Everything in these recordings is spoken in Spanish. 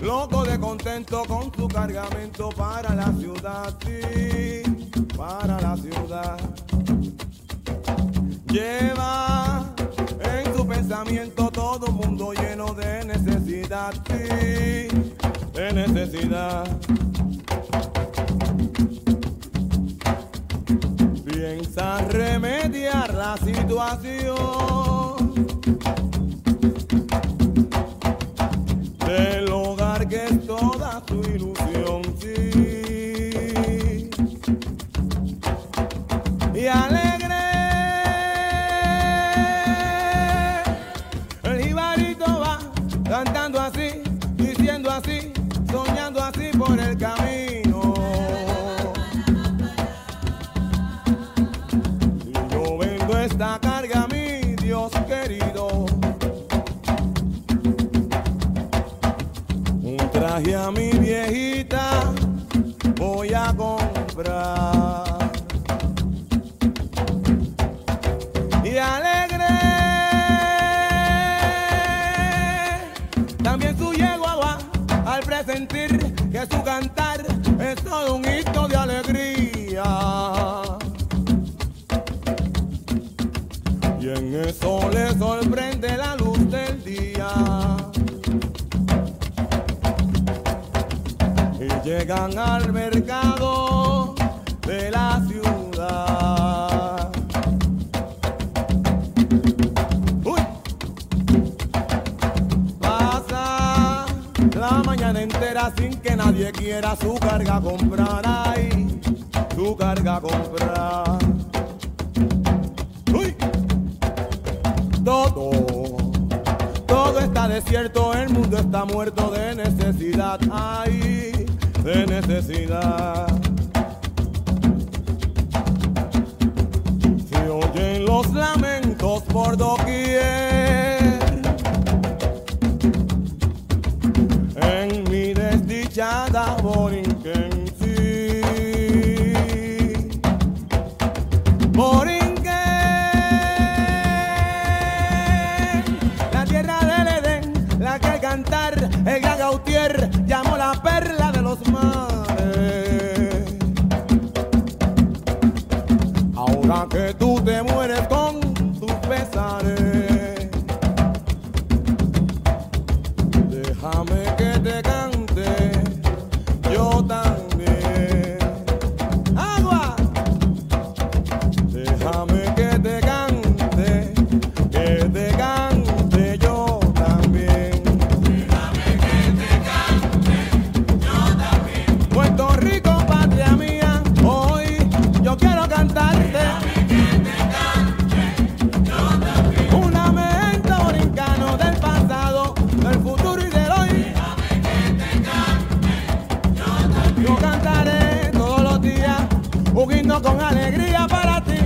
loco de contento con su cargamento para la ciudad, sí, para la ciudad. Lleva en su pensamiento todo mundo lleno de necesidad, sí, de necesidad. Piensa remediar la situación Y alegre también su yegua al presentir que su cantar es todo un hito de alegría. Y en eso le sorprende la luz del día. Y llegan al mercado la ciudad. Uy. Pasa la mañana entera sin que nadie quiera su carga comprar. Ay, su carga comprar. Uy. Todo, todo está desierto, el mundo está muerto de necesidad, ay, de necesidad. Alegría para ti.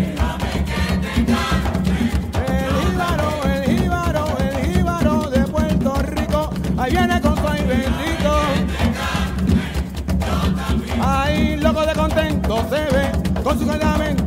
El jíbaro, el jíbaro, el jíbaro de Puerto Rico, ahí viene con su bendito. Ay, loco de contento se ve con su cargamento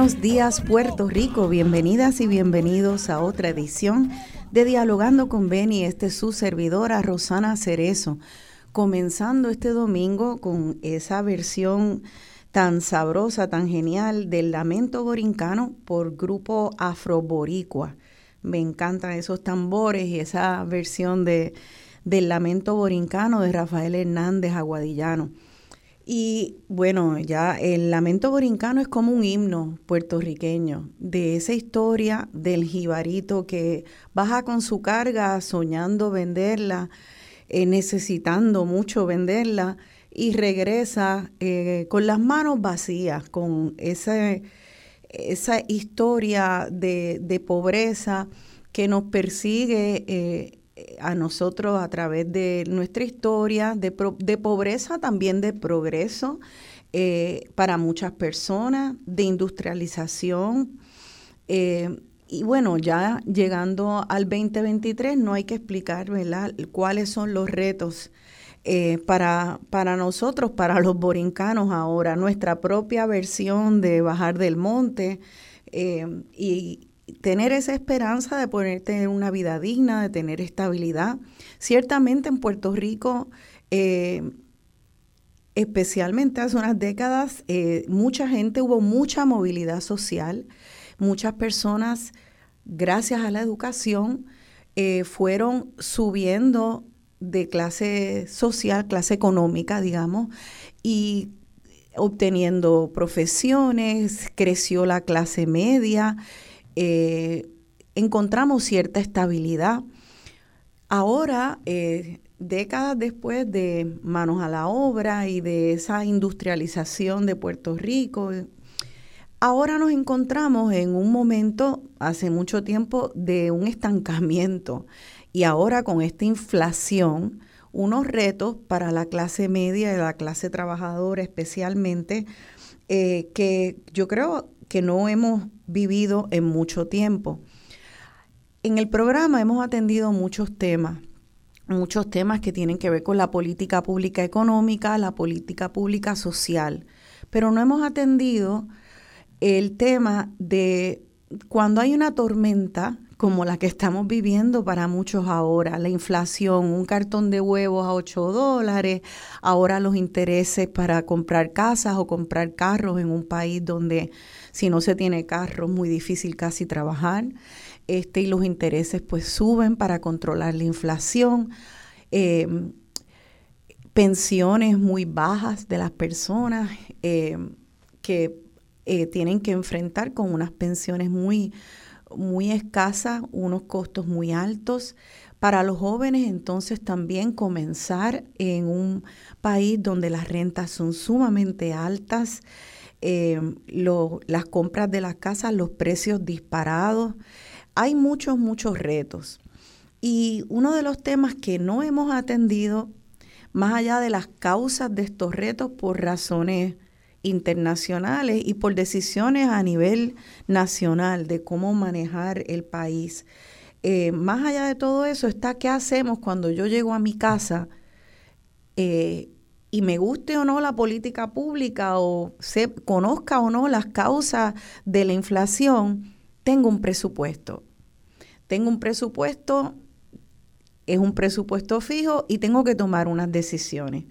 Buenos días Puerto Rico, bienvenidas y bienvenidos a otra edición de Dialogando con Beni. Este es su servidora, Rosana Cerezo, comenzando este domingo con esa versión tan sabrosa, tan genial del Lamento Borincano por grupo Afroboricua. Me encantan esos tambores y esa versión de, del Lamento Borincano de Rafael Hernández Aguadillano. Y bueno, ya el lamento borincano es como un himno puertorriqueño de esa historia del jibarito que baja con su carga soñando venderla, eh, necesitando mucho venderla y regresa eh, con las manos vacías, con esa, esa historia de, de pobreza que nos persigue eh, a nosotros a través de nuestra historia, de, de pobreza, también de progreso eh, para muchas personas, de industrialización. Eh, y bueno, ya llegando al 2023, no hay que explicar ¿verdad? cuáles son los retos eh, para, para nosotros, para los borincanos ahora, nuestra propia versión de bajar del monte y, tener esa esperanza de poder tener una vida digna, de tener estabilidad. Ciertamente en Puerto Rico, eh, especialmente hace unas décadas, eh, mucha gente, hubo mucha movilidad social, muchas personas, gracias a la educación, eh, fueron subiendo de clase social, clase económica, digamos, y obteniendo profesiones, creció la clase media eh, encontramos cierta estabilidad. Ahora, eh, décadas después de manos a la obra y de esa industrialización de Puerto Rico, ahora nos encontramos en un momento, hace mucho tiempo, de un estancamiento. Y ahora con esta inflación, unos retos para la clase media y la clase trabajadora especialmente, eh, que yo creo que no hemos vivido en mucho tiempo. En el programa hemos atendido muchos temas, muchos temas que tienen que ver con la política pública económica, la política pública social, pero no hemos atendido el tema de cuando hay una tormenta como la que estamos viviendo para muchos ahora, la inflación, un cartón de huevos a 8 dólares, ahora los intereses para comprar casas o comprar carros en un país donde si no se tiene carro es muy difícil casi trabajar, este, y los intereses pues suben para controlar la inflación. Em, pensiones muy bajas de las personas em, que eh, tienen que enfrentar con unas pensiones muy muy escasa, unos costos muy altos. Para los jóvenes entonces también comenzar en un país donde las rentas son sumamente altas, eh, las compras de las casas, los precios disparados. Hay muchos, muchos retos. Y uno de los temas que no hemos atendido, más allá de las causas de estos retos por razones internacionales y por decisiones a nivel nacional de cómo manejar el país. Eh, más allá de todo eso está qué hacemos cuando yo llego a mi casa eh, y me guste o no la política pública o se conozca o no las causas de la inflación, tengo un presupuesto. Tengo un presupuesto, es un presupuesto fijo y tengo que tomar unas decisiones.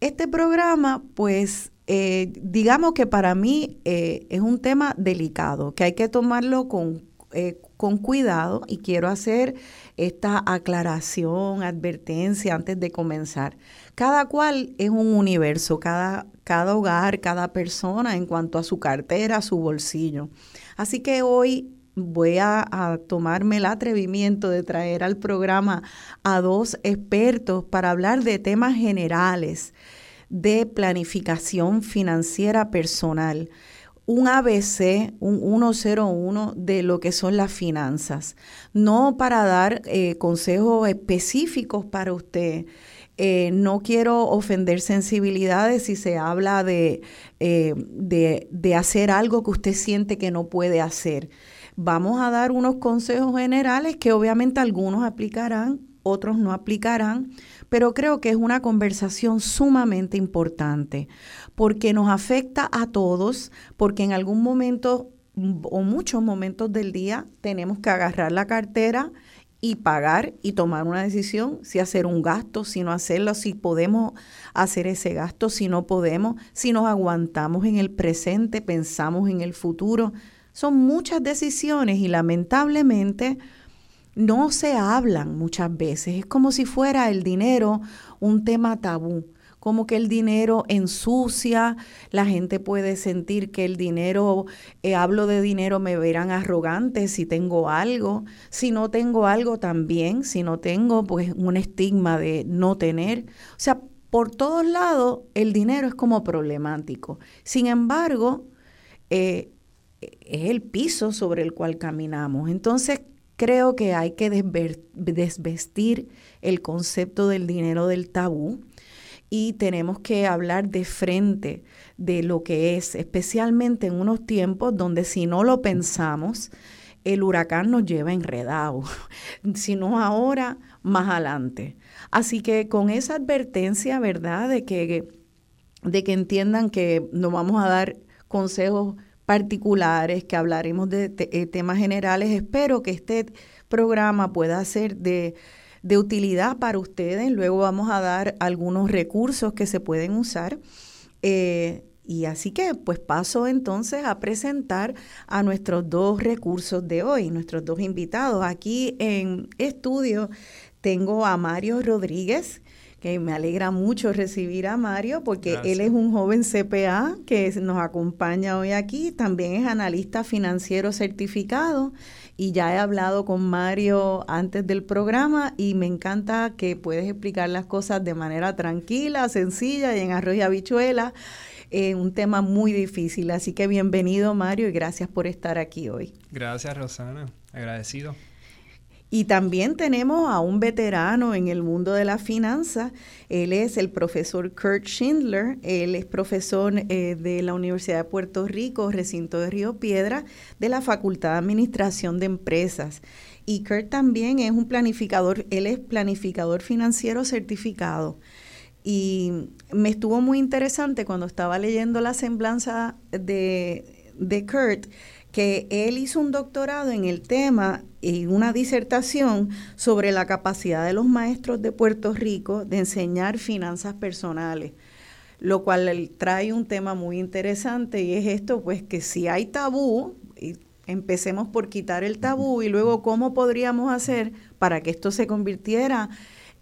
Este programa, pues, eh, digamos que para mí eh, es un tema delicado, que hay que tomarlo con, eh, con cuidado y quiero hacer esta aclaración, advertencia antes de comenzar. Cada cual es un universo, cada, cada hogar, cada persona en cuanto a su cartera, su bolsillo. Así que hoy voy a, a, tomarme el atrevimiento de traer al programa a dos expertos para hablar de temas generales de planificación financiera personal, un ABC, un 101 de lo que son las finanzas, no para dar eh, consejos específicos para usted. Eh, no quiero ofender sensibilidades si se habla de, eh, de, de hacer algo que usted siente que no puede hacer. Vamos a dar unos consejos generales que obviamente algunos aplicarán, otros no aplicarán, pero creo que es una conversación sumamente importante porque nos afecta a todos, porque en algún momento o muchos momentos del día tenemos que agarrar la cartera y pagar y tomar una decisión, si hacer un gasto, si no hacerlo, si podemos hacer ese gasto, si no podemos, si nos aguantamos en el presente, pensamos en el futuro. Son muchas decisiones y lamentablemente no se hablan muchas veces. Es como si fuera el dinero un tema tabú como que el dinero ensucia, la gente puede sentir que el dinero, eh, hablo de dinero, me verán arrogante si tengo algo, si no tengo algo también, si no tengo, pues un estigma de no tener. O sea, por todos lados el dinero es como problemático. Sin embargo, eh, es el piso sobre el cual caminamos. Entonces, creo que hay que desvestir el concepto del dinero del tabú y tenemos que hablar de frente de lo que es, especialmente en unos tiempos donde si no lo pensamos, el huracán nos lleva enredado, si no ahora, más adelante. Así que con esa advertencia, ¿verdad? De que, de que entiendan que nos vamos a dar consejos particulares, que hablaremos de eh, temas generales, espero que este programa pueda ser de de utilidad para ustedes. Luego vamos a dar algunos recursos que se pueden usar. Eh, y así que pues paso entonces a presentar a nuestros dos recursos de hoy, nuestros dos invitados. Aquí en estudio tengo a Mario Rodríguez, que me alegra mucho recibir a Mario porque él es un joven CPA que nos acompaña hoy aquí, también es analista financiero certificado y ya he hablado con Mario antes del programa y me encanta que puedes explicar las cosas de manera tranquila, sencilla y en arroz y habichuela. Eh, un tema muy difícil. Así que bienvenido Mario y gracias por estar aquí hoy. Gracias Rosana, agradecido. Y también tenemos a un veterano en el mundo de la finanza. Él es el profesor Kurt Schindler. Él es profesor eh, de la Universidad de Puerto Rico, recinto de Río Piedra, de la Facultad de Administración de Empresas. Y Kurt también es un planificador, él es planificador financiero certificado. Y me estuvo muy interesante cuando estaba leyendo la semblanza de, de Kurt, que él hizo un doctorado en el tema y una disertación sobre la capacidad de los maestros de Puerto Rico de enseñar finanzas personales, lo cual trae un tema muy interesante y es esto, pues que si hay tabú, y empecemos por quitar el tabú y luego cómo podríamos hacer para que esto se convirtiera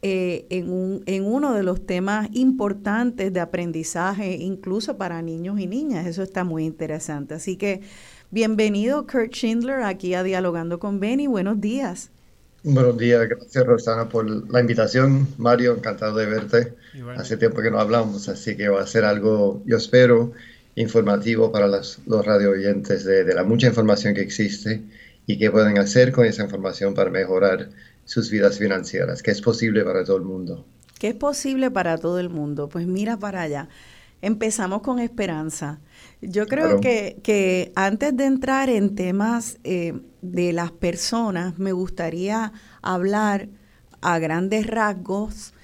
eh, en, un, en uno de los temas importantes de aprendizaje, incluso para niños y niñas. Eso está muy interesante. Así que Bienvenido, Kurt Schindler, aquí a Dialogando con Benny. Buenos días. Buenos días, gracias Rosana por la invitación. Mario, encantado de verte. Hace tiempo que no hablamos, así que va a ser algo, yo espero, informativo para los radio oyentes de, de la mucha información que existe y qué pueden hacer con esa información para mejorar sus vidas financieras, que es posible para todo el mundo. ¿Qué es posible para todo el mundo? Pues mira para allá. Empezamos con esperanza. Yo creo que, antes de entrar en temas eh, de las personas, me gustaría hablar a grandes rasgos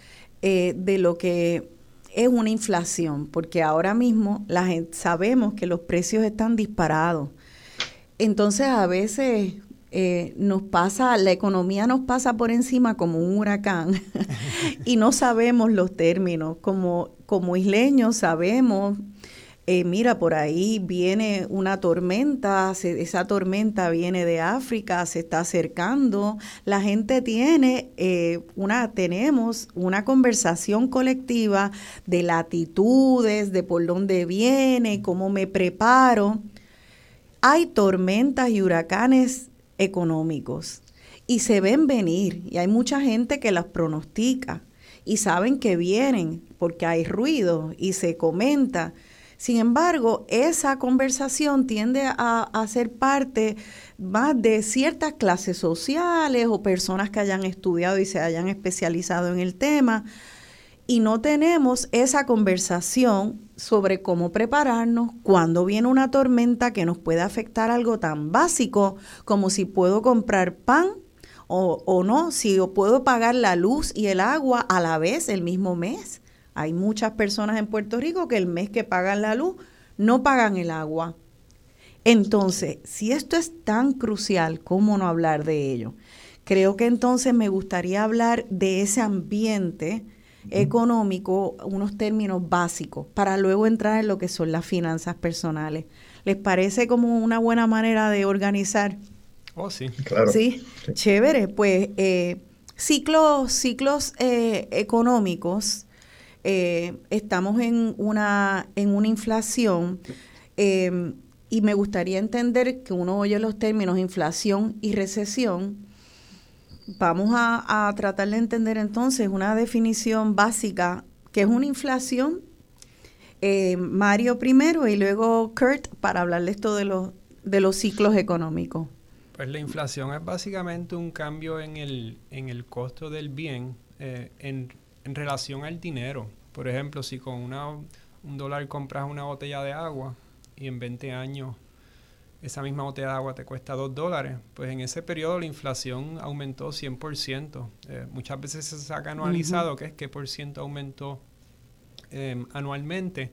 eh, de lo que es una inflación, porque ahora mismo la gente, sabemos que los precios están disparados. Entonces a veces eh, nos pasa, la economía nos pasa por encima como un huracán y no sabemos los términos. Como, como isleños sabemos eh, mira, por ahí viene una tormenta, esa tormenta viene de África, se está acercando, la gente tiene eh, una, tenemos una conversación colectiva de latitudes, de por dónde viene, cómo me preparo. Hay tormentas y huracanes económicos y se ven venir y hay mucha gente que las pronostica y saben que vienen porque hay ruido y se comenta sin embargo, esa conversación tiende a, ser parte más de ciertas clases sociales o personas que hayan estudiado y se hayan especializado en el tema. Y no tenemos esa conversación sobre cómo prepararnos cuando viene una tormenta que nos puede afectar algo tan básico como si puedo comprar pan o, o no, si puedo pagar la luz y el agua a la vez el mismo mes. Hay muchas personas en Puerto Rico que el mes que pagan la luz no pagan el agua. Entonces, si esto es tan crucial, ¿cómo no hablar de ello? creo que entonces me gustaría hablar de ese ambiente económico, unos términos básicos, para luego entrar en lo que son las finanzas personales. ¿Les parece como una buena manera de organizar? Oh, sí. Claro. Sí, chévere. Pues eh, ciclos, ciclos eh, económicos, eh, estamos en una, en una inflación y me gustaría entender que uno oye los términos inflación y recesión. Vamos a, tratar de entender entonces una definición básica que es una inflación. Eh, Mario primero y luego Kurt para hablarles todo de los, de los ciclos económicos. Pues la inflación es básicamente un cambio en el, en el costo del bien eh, en, en, relación al dinero. Por ejemplo, si con una, un dólar compras una botella de agua, y en 20 años esa misma botella de agua te cuesta 2 dólares, pues en ese periodo la inflación aumentó 100%. Eh, muchas veces se saca anualizado, que es qué por ciento aumentó em, anualmente,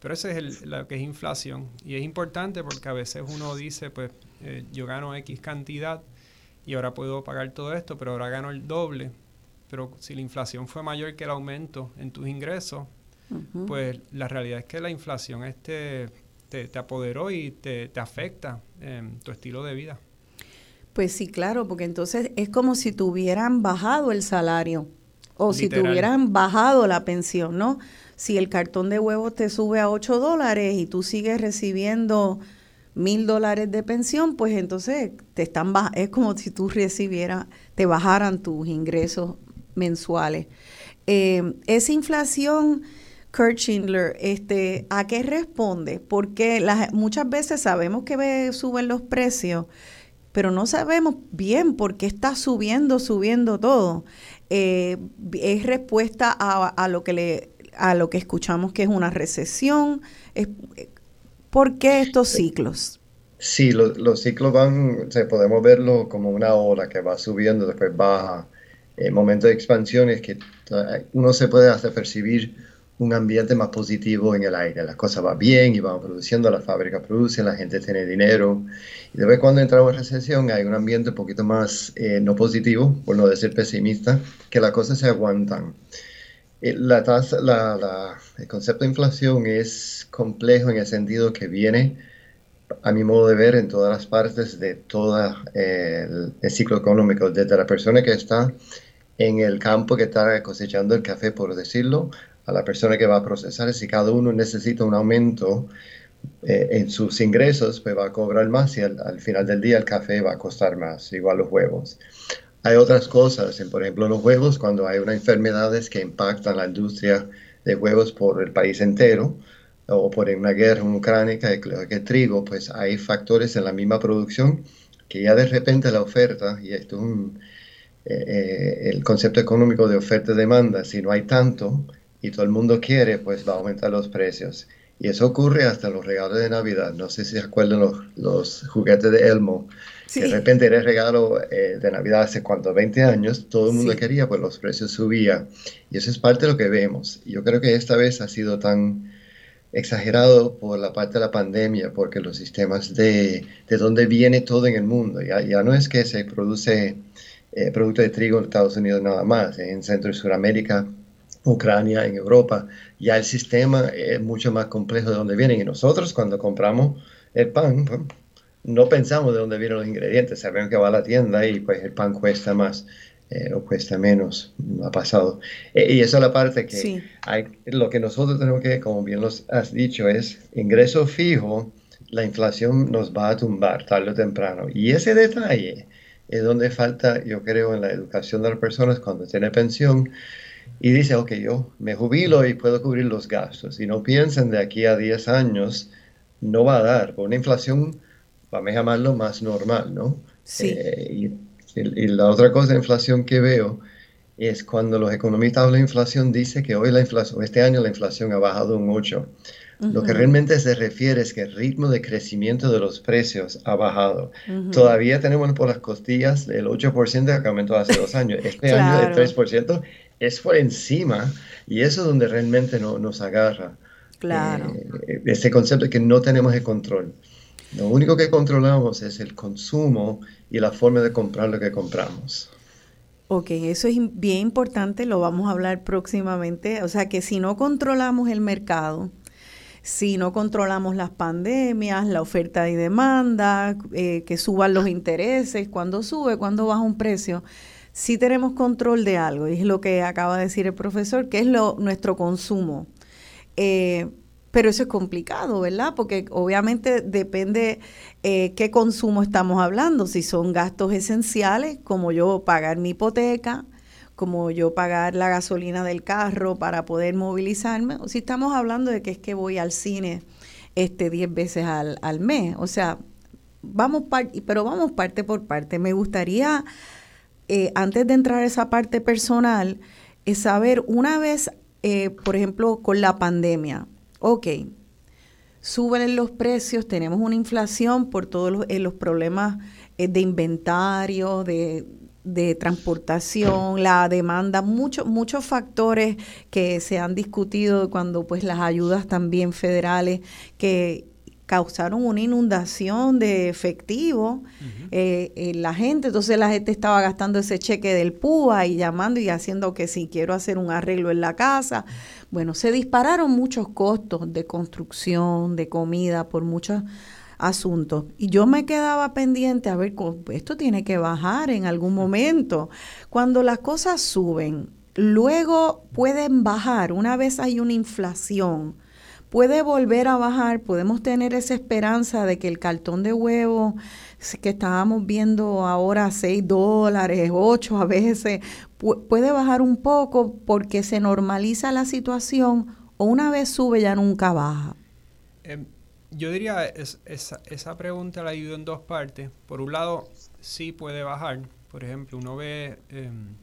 pero eso es lo que es inflación. Y es importante porque a veces uno dice, pues eh, yo gano X cantidad y ahora puedo pagar todo esto, pero ahora gano el doble. Pero si la inflación fue mayor que el aumento en tus ingresos, pues la realidad es que la inflación este te, apoderó y te, afecta en tu estilo de vida. Pues sí, claro, porque entonces es como si tuvieran bajado el salario o si tuvieran bajado la pensión, ¿no? Si el cartón de huevos te sube a 8 dólares y tú sigues recibiendo mil dólares de pensión, pues entonces te están es como si tú recibieras, te bajaran tus ingresos mensuales. Eh, esa inflación Kurt Schindler, este, ¿a qué responde? Porque las, muchas veces sabemos que suben los precios, pero no sabemos bien por qué está subiendo, subiendo todo. Eh, es respuesta a, lo que le, a lo que escuchamos que es una recesión. ¿Por qué estos ciclos? Sí, los ciclos van, podemos verlo como una ola que va subiendo, después baja. El momento de expansión es que uno se puede hasta percibir un ambiente más positivo en el aire. Las cosas van bien y van produciendo, las fábricas producen, la gente tiene dinero. Y cuando entramos en recesión hay un ambiente un poquito más eh, no positivo, por no decir pesimista, que las cosas se aguantan. Eh, la tasa, la, el concepto de inflación es complejo en el sentido que viene, a mi modo de ver, en todas las partes de todo eh, el ciclo económico, desde la persona que está en el campo que está cosechando el café, por decirlo, a la persona que va a procesar. Si cada uno necesita un aumento eh, en sus ingresos, pues va a cobrar más y al, final del día el café va a costar más, igual los huevos. Hay otras cosas, por ejemplo los huevos, cuando hay unas enfermedades que impactan la industria de huevos por el país entero, o por una guerra que, que trigo, pues hay factores en la misma producción que ya de repente la oferta, y esto es un, eh, el concepto económico de oferta y demanda, si no hay tanto, y todo el mundo quiere, pues va a aumentar los precios. Y eso ocurre hasta los regalos de Navidad. No sé si se acuerdan los, los juguetes de Elmo. Que de repente era el regalo eh, de Navidad hace cuánto, 20 años, todo el mundo quería, pues los precios subían. Y eso es parte de lo que vemos. Yo creo que esta vez ha sido tan exagerado por la parte de la pandemia, porque los sistemas de, de dónde viene todo en el mundo, ya, ya no es que se produce eh, producto de trigo en Estados Unidos nada más, en Centro y Sudamérica Ucrania, en Europa, ya el sistema es mucho más complejo de dónde vienen. Y nosotros cuando compramos el pan, pues, no pensamos de dónde vienen los ingredientes, sabemos que va a la tienda y pues el pan cuesta más eh, o cuesta menos, ha pasado. E, y esa es la parte que hay, lo que nosotros tenemos que, como bien los has dicho, es ingreso fijo, la inflación nos va a tumbar tarde o temprano. Y ese detalle es donde falta, yo creo, en la educación de las personas cuando tiene pensión, y dice, ok, yo me jubilo y puedo cubrir los gastos. Y no piensen de aquí a 10 años, no va a dar. Por una inflación, vamos a llamarlo más normal, ¿no? Sí. Eh, y, la otra cosa de inflación que veo es cuando los economistas hablan de inflación, dice que hoy la inflación, este año la inflación ha bajado un 8. Lo que realmente se refiere es que el ritmo de crecimiento de los precios ha bajado. Todavía tenemos por las costillas el 8% que aumentó hace dos años. Este año el 3% es por encima y eso es donde realmente no, nos agarra. Claro. Eh, ese concepto de que no tenemos el control. Lo único que controlamos es el consumo y la forma de comprar lo que compramos. Ok, eso es bien importante, lo vamos a hablar próximamente. O sea que si no controlamos el mercado, si no controlamos las pandemias, la oferta y demanda, eh, que suban los intereses, cuando sube, cuando baja un precio, si tenemos control de algo, y es lo que acaba de decir el profesor, que es lo, nuestro consumo. Eh, pero eso es complicado, ¿verdad? Porque obviamente depende eh, qué consumo estamos hablando. Si son gastos esenciales, como yo pagar mi hipoteca, como yo pagar la gasolina del carro para poder movilizarme, o si estamos hablando de que es que voy al cine este 10 veces al, al mes. O sea, vamos pero vamos parte por parte. Me gustaría, eh, antes de entrar a esa parte personal, saber una vez, eh, por ejemplo, con la pandemia, ok, suben los precios, tenemos una inflación por todos los, eh, problemas de inventario, de, de transportación, la demanda, muchos muchos factores que se han discutido cuando pues las ayudas también federales que causaron una inundación de efectivo eh, en la gente. Entonces la gente estaba gastando ese cheque del PUA y llamando y haciendo que si quiero hacer un arreglo en la casa. Bueno, se dispararon muchos costos de construcción, de comida, por muchos asuntos. Y yo me quedaba pendiente a ver, esto tiene que bajar en algún momento. Cuando las cosas suben, luego pueden bajar una vez hay una inflación puede volver a bajar, podemos tener esa esperanza de que el cartón de huevo que estábamos viendo ahora 6 dólares, 8 a veces, puede bajar un poco porque se normaliza la situación o una vez sube ya nunca baja. Em, yo diría, es, esa pregunta la divido en dos partes. Por un lado, sí puede bajar. Por ejemplo, uno ve em,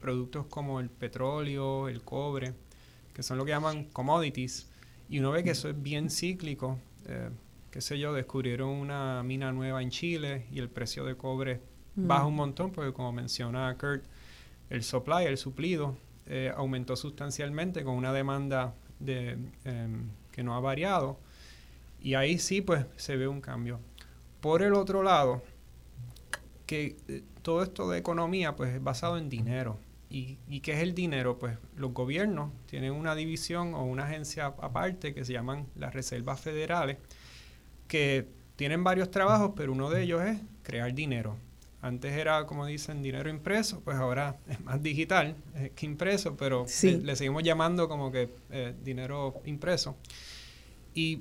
productos como el petróleo, el cobre, que son lo que llaman commodities, y uno ve que eso es bien cíclico. Eh, qué sé yo, descubrieron una mina nueva en Chile y el precio de cobre mm. baja un montón porque como menciona Kurt, el supply, el suplido, eh, aumentó sustancialmente con una demanda de, em, que no ha variado. Y ahí sí, pues, se ve un cambio. Por el otro lado, que eh, todo esto de economía, pues, es basado en dinero. ¿Y, qué es el dinero? Pues los gobiernos tienen una división o una agencia aparte que se llaman las reservas federales, que tienen varios trabajos, pero uno de ellos es crear dinero. Antes era, como dicen, dinero impreso, pues ahora es más digital que impreso, pero le, seguimos llamando como que eh, dinero impreso. Y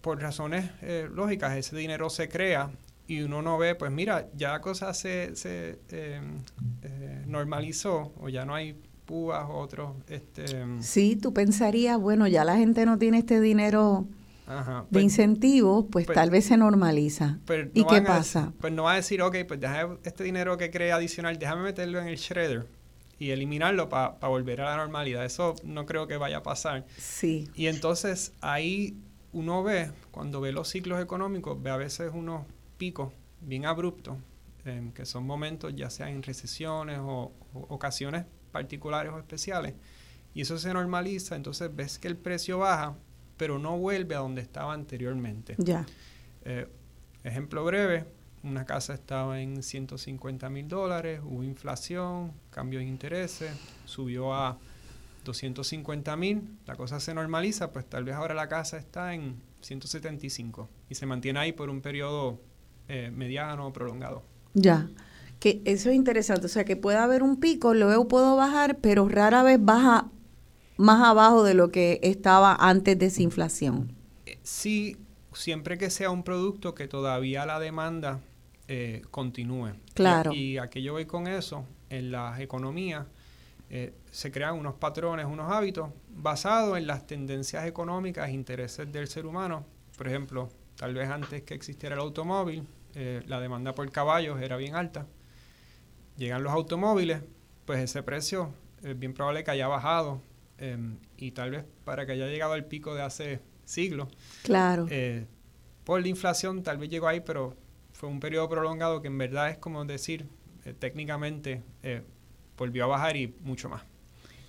por razones eh, lógicas, ese dinero se crea y uno no ve, pues mira, ya la cosa se, se em, eh, normalizó o ya no hay púas o otros. Este, em, sí, tú pensarías, bueno, ya la gente no tiene este dinero de pues, incentivos, pues, pues, tal vez se normaliza. ¿Y qué pasa? pues no va a decir, ok, pues déjame este dinero que crea adicional, déjame meterlo en el shredder y eliminarlo para volver a la normalidad. Eso no creo que vaya a pasar. Sí. Y entonces ahí uno ve, cuando ve los ciclos económicos, ve a veces unos picos bien abruptos, em, que son momentos ya sea en recesiones o, ocasiones particulares o especiales, y eso se normaliza, entonces ves que el precio baja, pero no vuelve a donde estaba anteriormente. Ya. Eh, ejemplo breve, una casa estaba en 150 mil dólares, hubo inflación, cambio de intereses, subió a 250 mil, la cosa se normaliza, pues tal vez ahora la casa está en 175 y se mantiene ahí por un periodo eh, mediano o prolongado. Ya, que eso es interesante, o sea que puede haber un pico, luego puedo bajar, pero rara vez baja más abajo de lo que estaba antes de esa inflación. Eh, sí, siempre que sea un producto que todavía la demanda eh, continúe. Claro. Y, a qué yo voy con eso, en las economías se crean unos patrones, unos hábitos basados en las tendencias económicas e intereses del ser humano. Por ejemplo, tal vez antes que existiera el automóvil, eh, la demanda por caballos era bien alta. Llegan los automóviles, pues ese precio es bien probable que haya bajado em, y tal vez para que haya llegado al pico de hace siglos. Claro. Eh, por la inflación tal vez llegó ahí, pero fue un periodo prolongado que en verdad es como decir, eh, técnicamente volvió a bajar y mucho más.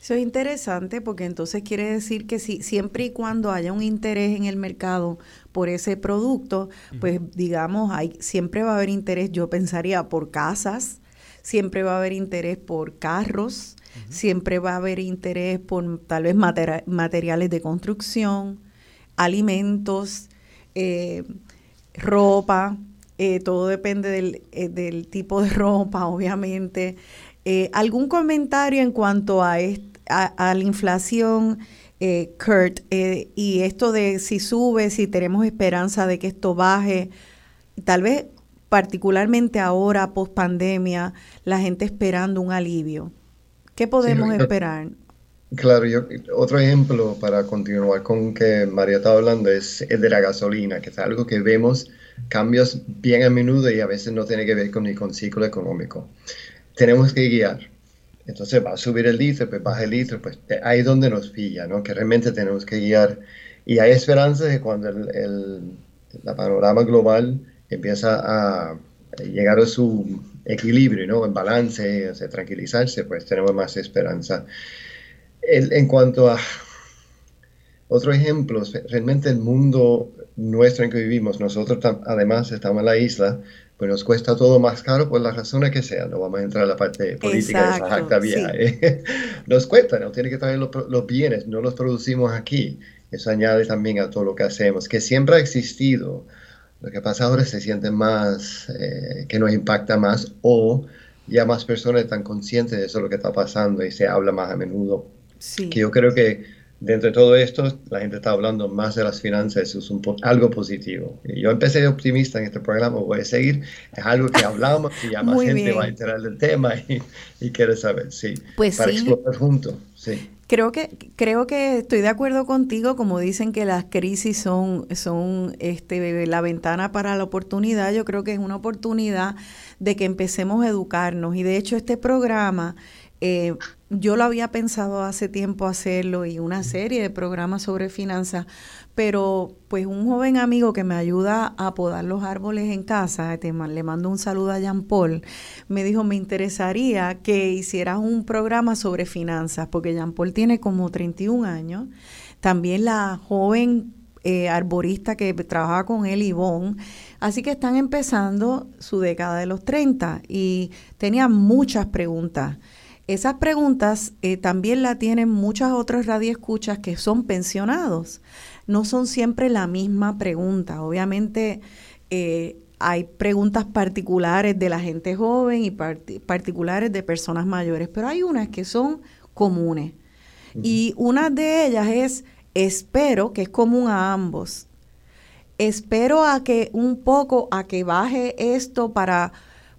Eso es interesante porque entonces quiere decir que si siempre y cuando haya un interés en el mercado por ese producto, pues digamos, hay siempre va a haber interés, yo pensaría, por casas. siempre va a haber interés por carros, siempre va a haber interés por tal vez materiales de construcción, alimentos, eh, ropa, eh, todo depende del, eh, del, tipo de ropa, obviamente. ¿Algún comentario en cuanto a, a, la inflación, Kurt? y esto de si sube, si tenemos esperanza de que esto baje, tal vez particularmente ahora, post pandemia, la gente esperando un alivio. ¿Qué podemos esperar? Claro, yo, otro ejemplo para continuar con que María estaba hablando es el de la gasolina, que es algo que vemos cambios bien a menudo y a veces no tiene que ver con ni con ciclo económico. Tenemos que guiar. Entonces va a subir el litro, pues baja el litro, pues ahí es donde nos pilla, ¿no? Que realmente tenemos que guiar. Y hay esperanza de cuando el, el la panorama global empieza a llegar a su equilibrio, ¿no? En balance, o tranquilizarse, pues tenemos más esperanza. en cuanto a otro ejemplo, realmente el mundo nuestro en que vivimos, nosotros además estamos en la isla, pues nos cuesta todo más caro por las razones que sean. No vamos a entrar en la parte política de esa acta vía. ¿eh? Nos cuesta, no tiene que traer los, los, bienes, no los producimos aquí. Eso añade también a todo lo que hacemos, que siempre ha existido lo que pasa ahora se siente más, eh, que nos impacta más o ya más personas están conscientes de eso lo que está pasando y se habla más a menudo. Sí. Que yo creo que dentro de todo esto la gente está hablando más de las finanzas, eso es un algo positivo. Yo empecé optimista en este programa, voy a seguir, es algo que hablamos y ya más gente va a enterar del tema y, y quiere saber, sí. Pues para sí. explotar juntos, sí. Creo que, creo que estoy de acuerdo contigo, como dicen que las crisis son, son este, la ventana para la oportunidad. Yo creo que es una oportunidad de que empecemos a educarnos. Y de hecho este programa, eh, yo lo había pensado hace tiempo hacerlo y una serie de programas sobre finanzas, pero pues un joven amigo que me ayuda a podar los árboles en casa, le mando un saludo a Jean Paul, me dijo, me interesaría que hicieras un programa sobre finanzas, porque Jean Paul tiene como 31 años. También la joven eh, arborista que trabajaba con él, Ivonne, así que están empezando su década de los 30 y tenía muchas preguntas. Esas preguntas eh, también la tienen muchas otras radioescuchas que son pensionados no son siempre la misma pregunta. Obviamente eh, hay preguntas particulares de la gente joven y particulares de personas mayores, pero hay unas que son comunes. Y una de ellas es, espero, que es común a ambos, espero a que un poco, a que baje esto para,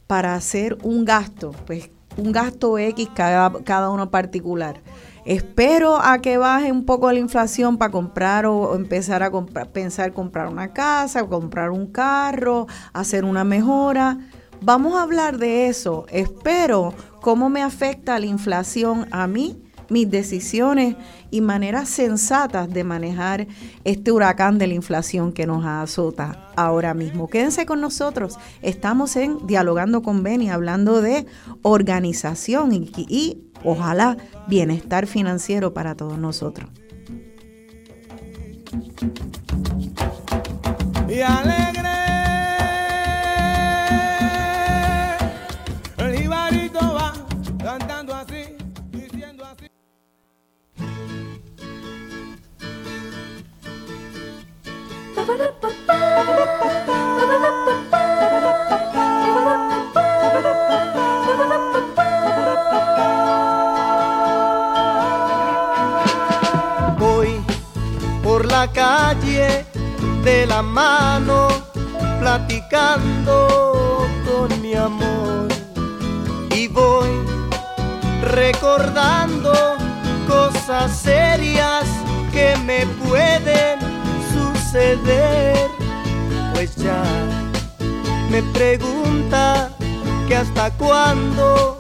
para hacer un gasto, pues un gasto X cada, cada uno particular espero a que baje un poco la inflación para comprar o empezar a pensar comprar una casa, comprar un carro, hacer una mejora. Vamos a hablar de eso. Espero cómo me afecta la inflación a mí, mis decisiones y maneras sensatas de manejar este huracán de la inflación que nos azota ahora mismo. Quédense con nosotros. Estamos en Dialogando con Beni, hablando de organización y, ojalá bienestar financiero para todos nosotros. Calle de la mano, platicando con mi amor. Y voy recordando cosas serias que me pueden Pues ya me pregunta que hasta cuándo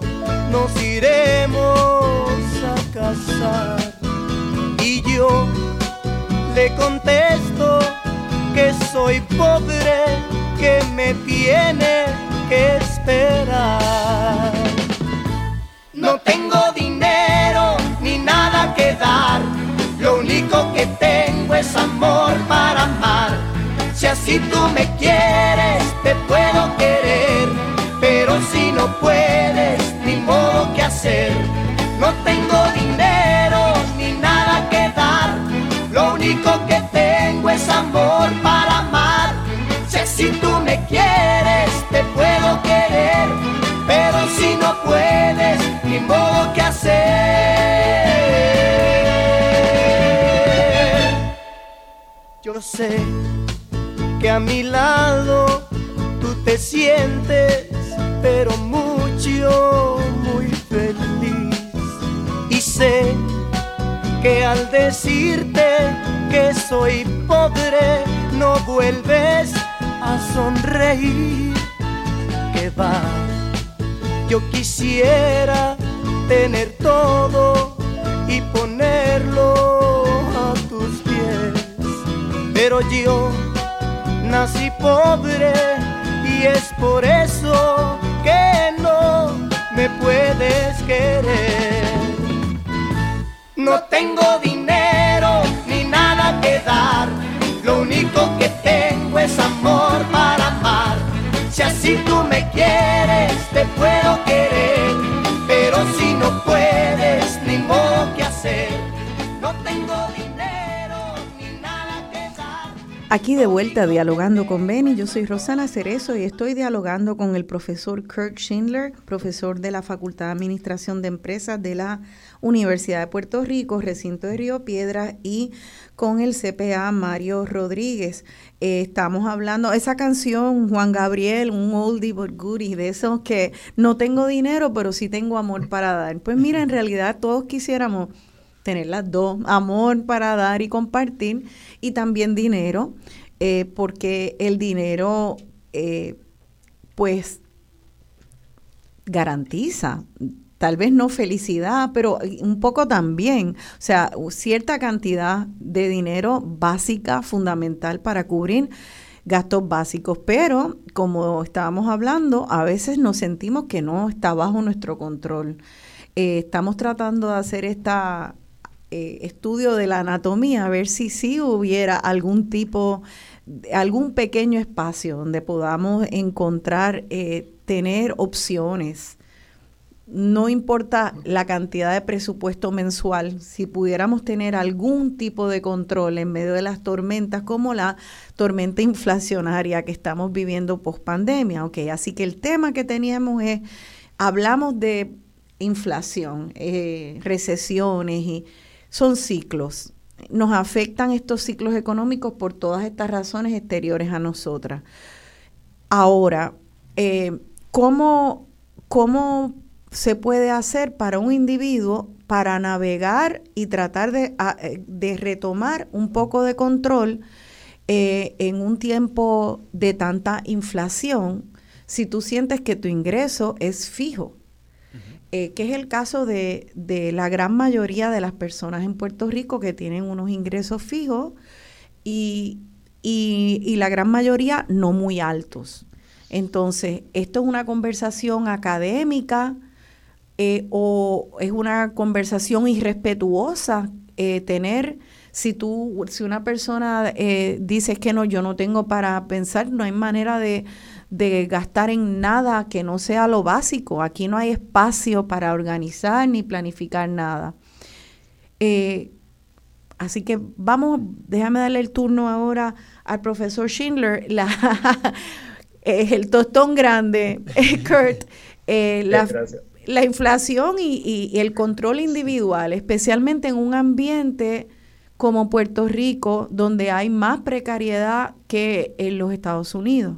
nos iremos a casar. Y yo le contesto que soy pobre, que me tiene que esperar. No tengo dinero ni nada que dar, lo único que tengo es amor para amar. Si así tú me quieres, te puedo querer Pero si no puedes, ni modo que hacer. No tengo dinero ni nada que dar. Lo único que tengo es amor para amar. Si tú me quieres, te puedo querer. Pero si no puedes, ni modo que hacer. Yo sé que a mi lado tú te sientes, pero mucho, muy feliz. Y sé que al decirte que soy pobre, no vuelves a sonreír. Que va, yo quisiera tener todo y ponerlo pero yo nací pobre y es por eso que no me puedes querer. No tengo dinero ni nada que dar, lo único que tengo es amor para amar. Si así tú me quieres, te puedo querer, pero si no puedes, ni modo que hacer. No tengo dinero Aquí de vuelta dialogando con Benny, yo soy Rosana Cerezo y estoy dialogando con el profesor Kurt Schindler, profesor de la Facultad de Administración de Empresas de la Universidad de Puerto Rico, recinto de Río Piedras y con el CPA Mario Rodríguez. Eh, estamos hablando, esa canción, Juan Gabriel, un oldie but goodie, de esos que no tengo dinero, pero sí tengo amor para dar. Pues mira, en realidad todos quisiéramos tener las dos, amor para dar y compartir, y también dinero, eh, porque el dinero, eh, pues, garantiza tal vez no felicidad, pero un poco también, o sea, cierta cantidad de dinero básica, fundamental para cubrir gastos básicos, pero como estábamos hablando, a veces nos sentimos que no está bajo nuestro control. Eh, estamos tratando de hacer este estudio de la anatomía, a ver si sí hubiera algún tipo, algún pequeño espacio donde podamos encontrar, eh, tener opciones no importa la cantidad de presupuesto mensual, si pudiéramos tener algún tipo de control en medio de las tormentas, como la tormenta inflacionaria que estamos viviendo post pandemia. Okay, así que el tema que teníamos es, hablamos de inflación, eh, recesiones, y son ciclos. Nos afectan estos ciclos económicos por todas estas razones exteriores a nosotras. Ahora, eh, ¿cómo, ¿cómo se puede hacer para un individuo para navegar y tratar de, eh, retomar un poco de control eh, en un tiempo de tanta inflación si tú sientes que tu ingreso es fijo, eh, que es el caso de, la gran mayoría de las personas en Puerto Rico que tienen unos ingresos fijos y, y la gran mayoría no muy altos. Entonces, esto es una conversación académica, eh, o es una conversación irrespetuosa eh, tener si tú si una persona eh, dice que no yo no tengo para pensar no hay manera de, gastar en nada que no sea lo básico. Aquí no hay espacio para organizar ni planificar nada. Así que vamos déjame darle el turno ahora al profesor Schindler. La el tostón grande Kurt. La, la inflación y, el control individual, especialmente en un ambiente como Puerto Rico, donde hay más precariedad que en los Estados Unidos.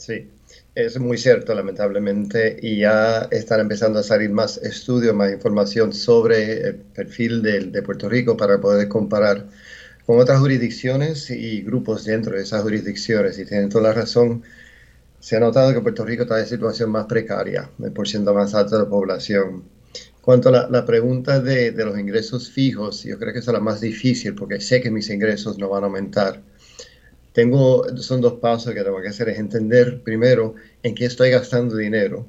Sí, es muy cierto, lamentablemente, y ya están empezando a salir más estudios, más información sobre el perfil de, de Puerto Rico para poder comparar con otras jurisdicciones y grupos dentro de esas jurisdicciones. Y tienen toda la razón se ha notado que Puerto Rico está en situación más precaria, el porcentaje más alto de la población. Cuanto a la, pregunta de, los ingresos fijos, yo creo que es la más difícil porque sé que mis ingresos no van a aumentar. Tengo, son dos pasos que tengo que hacer, es entender primero en qué estoy gastando dinero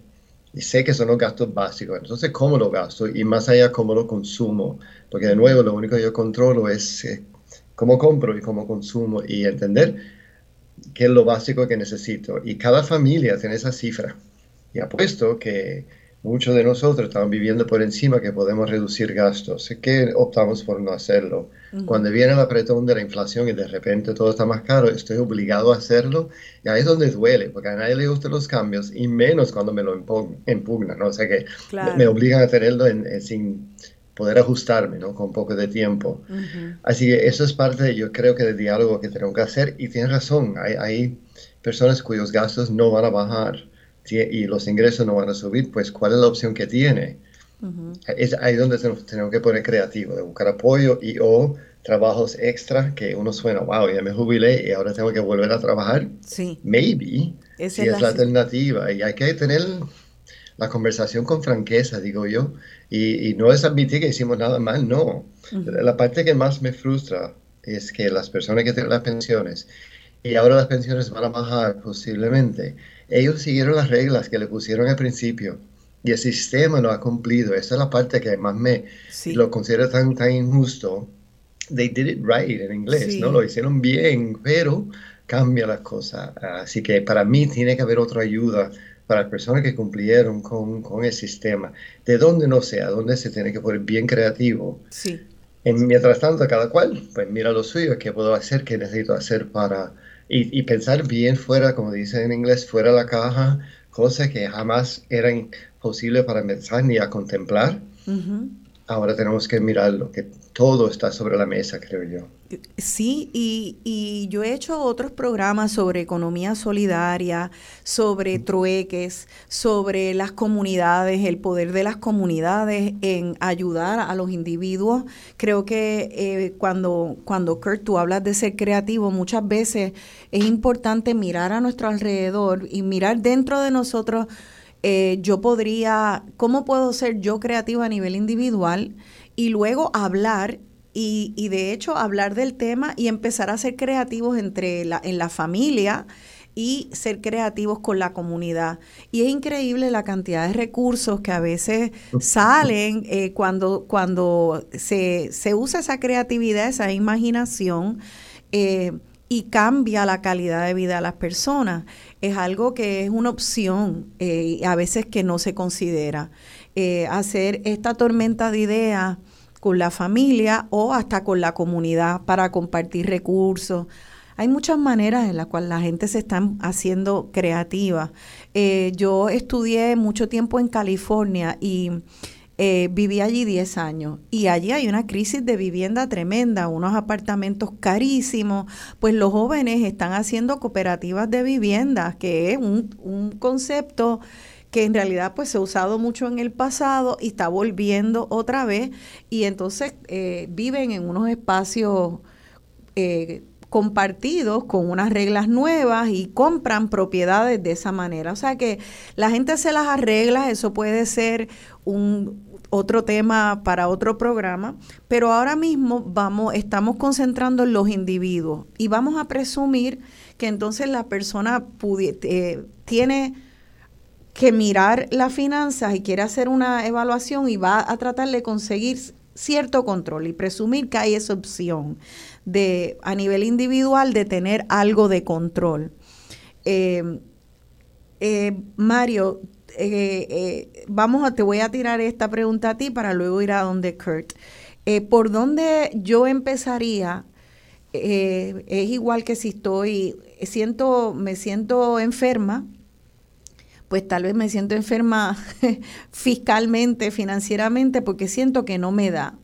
y sé que son los gastos básicos. Entonces, ¿cómo lo gasto? Y más allá, ¿cómo lo consumo? Porque de nuevo, lo único que yo controlo es eh, cómo compro y cómo consumo y entender qué es lo básico que necesito. Y cada familia tiene esa cifra. Y apuesto que muchos de nosotros estamos viviendo por encima que podemos reducir gastos. Que optamos por no hacerlo. Cuando viene el apretón de la inflación y de repente todo está más caro, estoy obligado a hacerlo. Y ahí es donde duele, porque a nadie le gustan los cambios y menos cuando me lo impugnan, ¿no? O sea que me, obligan a tenerlo sin poder ajustarme, ¿no? Con poco de tiempo. Así que eso es parte, yo creo que del diálogo que tenemos que hacer. Y tienes razón, hay, hay personas cuyos gastos no van a bajar y los ingresos no van a subir, pues ¿cuál es la opción que tiene? Es ahí donde tenemos que poner creativo, de buscar apoyo y o trabajos extra que uno suena, wow, ya me jubilé y ahora tengo que volver a trabajar. Sí. Maybe, si es la, alternativa. Y hay que tener la conversación con franqueza, digo yo. Y, no es admitir que hicimos nada mal, no. La parte que más me frustra es que las personas que tienen las pensiones y ahora las pensiones van a bajar posiblemente, ellos siguieron las reglas que le pusieron al principio y el sistema no ha cumplido. Esa es la parte que más me lo considero tan, tan injusto. They did it right en inglés, ¿no? Lo hicieron bien, pero cambia las cosas. Así que para mí tiene que haber otra ayuda para las personas que cumplieron con, con el sistema. De donde no sea, donde se tiene que poner bien creativo. Sí. En, mientras tanto, cada cual, pues mira lo suyo, qué puedo hacer, qué necesito hacer para y, pensar bien fuera, como dice en inglés, fuera de la caja, cosas que jamás eran posibles para pensar ni a contemplar. Ahora tenemos que mirarlo, que todo está sobre la mesa, creo yo. Sí, y, yo he hecho otros programas sobre economía solidaria, sobre trueques, sobre las comunidades, el poder de las comunidades en ayudar a los individuos. Creo que eh, cuando, cuando Kurt tú hablas de ser creativo, muchas veces es importante mirar a nuestro alrededor y mirar dentro de nosotros. Eh, yo podría, ¿cómo puedo ser yo creativa a nivel individual? Y luego hablar y, y, de hecho hablar del tema y empezar a ser creativos entre la, en la familia y ser creativos con la comunidad. Y es increíble la cantidad de recursos que a veces salen eh, cuando, cuando se, se, usa esa creatividad, esa imaginación. Eh, y cambia la calidad de vida de las personas. Es algo que es una opción eh, a veces que no se considera. hacer esta tormenta de ideas con la familia o hasta con la comunidad para compartir recursos. Hay muchas maneras en las cuales la gente se está haciendo creativa. Eh, yo estudié mucho tiempo en California y eh, viví allí 10 años y allí hay una crisis de vivienda tremenda, unos apartamentos carísimos, pues los jóvenes están haciendo cooperativas de viviendas, que es un, un concepto que en realidad pues se ha usado mucho en el pasado y está volviendo otra vez y entonces eh, viven en unos espacios eh, compartidos con unas reglas nuevas y compran propiedades de esa manera. O sea que la gente se las arregla, eso puede ser un otro tema para otro programa, pero ahora mismo vamos estamos concentrando en los individuos y vamos a presumir que entonces la persona eh, tiene que mirar las finanzas y quiere hacer una evaluación y va a tratar de conseguir cierto control y presumir que hay esa opción de a nivel individual de tener algo de control. Eh, eh, Mario, eh, vamos a, te voy a tirar esta pregunta a ti para luego ir a donde Kurt. ¿Por dónde yo empezaría? es igual que si estoy, siento, me siento enferma, pues tal vez me siento enferma fiscalmente, financieramente, porque siento que no me da.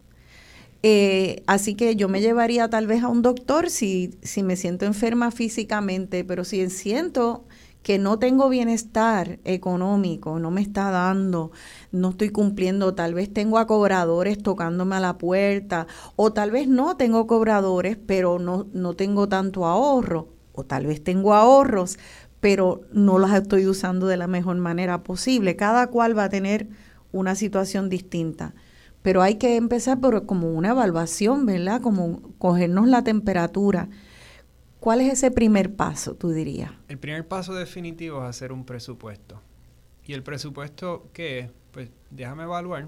Eh, así que yo me llevaría tal vez a un doctor si, si me siento enferma físicamente, pero si siento que no tengo bienestar económico, no me está dando, no estoy cumpliendo, tal vez tengo a cobradores tocándome a la puerta, o tal vez no tengo cobradores, pero no, no tengo tanto ahorro, o tal vez tengo ahorros, pero no las estoy usando de la mejor manera posible. Cada cual va a tener una situación distinta. Pero hay que empezar por como una evaluación, ¿verdad? Como cogernos la temperatura. ¿Cuál es ese primer paso, tú dirías? El primer paso definitivo es hacer un presupuesto. ¿Y el presupuesto qué es? Pues déjame evaluar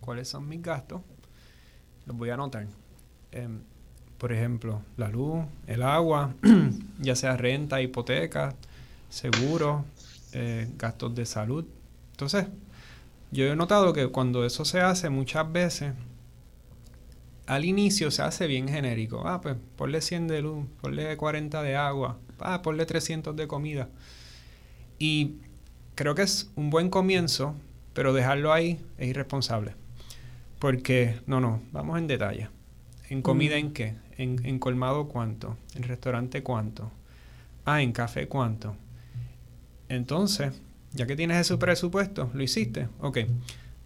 cuáles son mis gastos. Los voy a anotar. Em, por ejemplo, la luz, el agua, ya sea renta, hipoteca, seguro, eh, gastos de salud. Entonces, yo he notado que cuando eso se hace muchas veces, al inicio se hace bien genérico. Ah, pues ponle 100 de luz, ponle 40 de agua, ah, ponle 300 de comida. Y creo que es un buen comienzo, pero dejarlo ahí es irresponsable. Porque, no, no, vamos en detalle. ¿En comida en qué? ¿En, ¿En, colmado cuánto? ¿En restaurante cuánto? Ah, en café cuánto. Entonces, ya que tienes ese presupuesto, lo hiciste. Ok,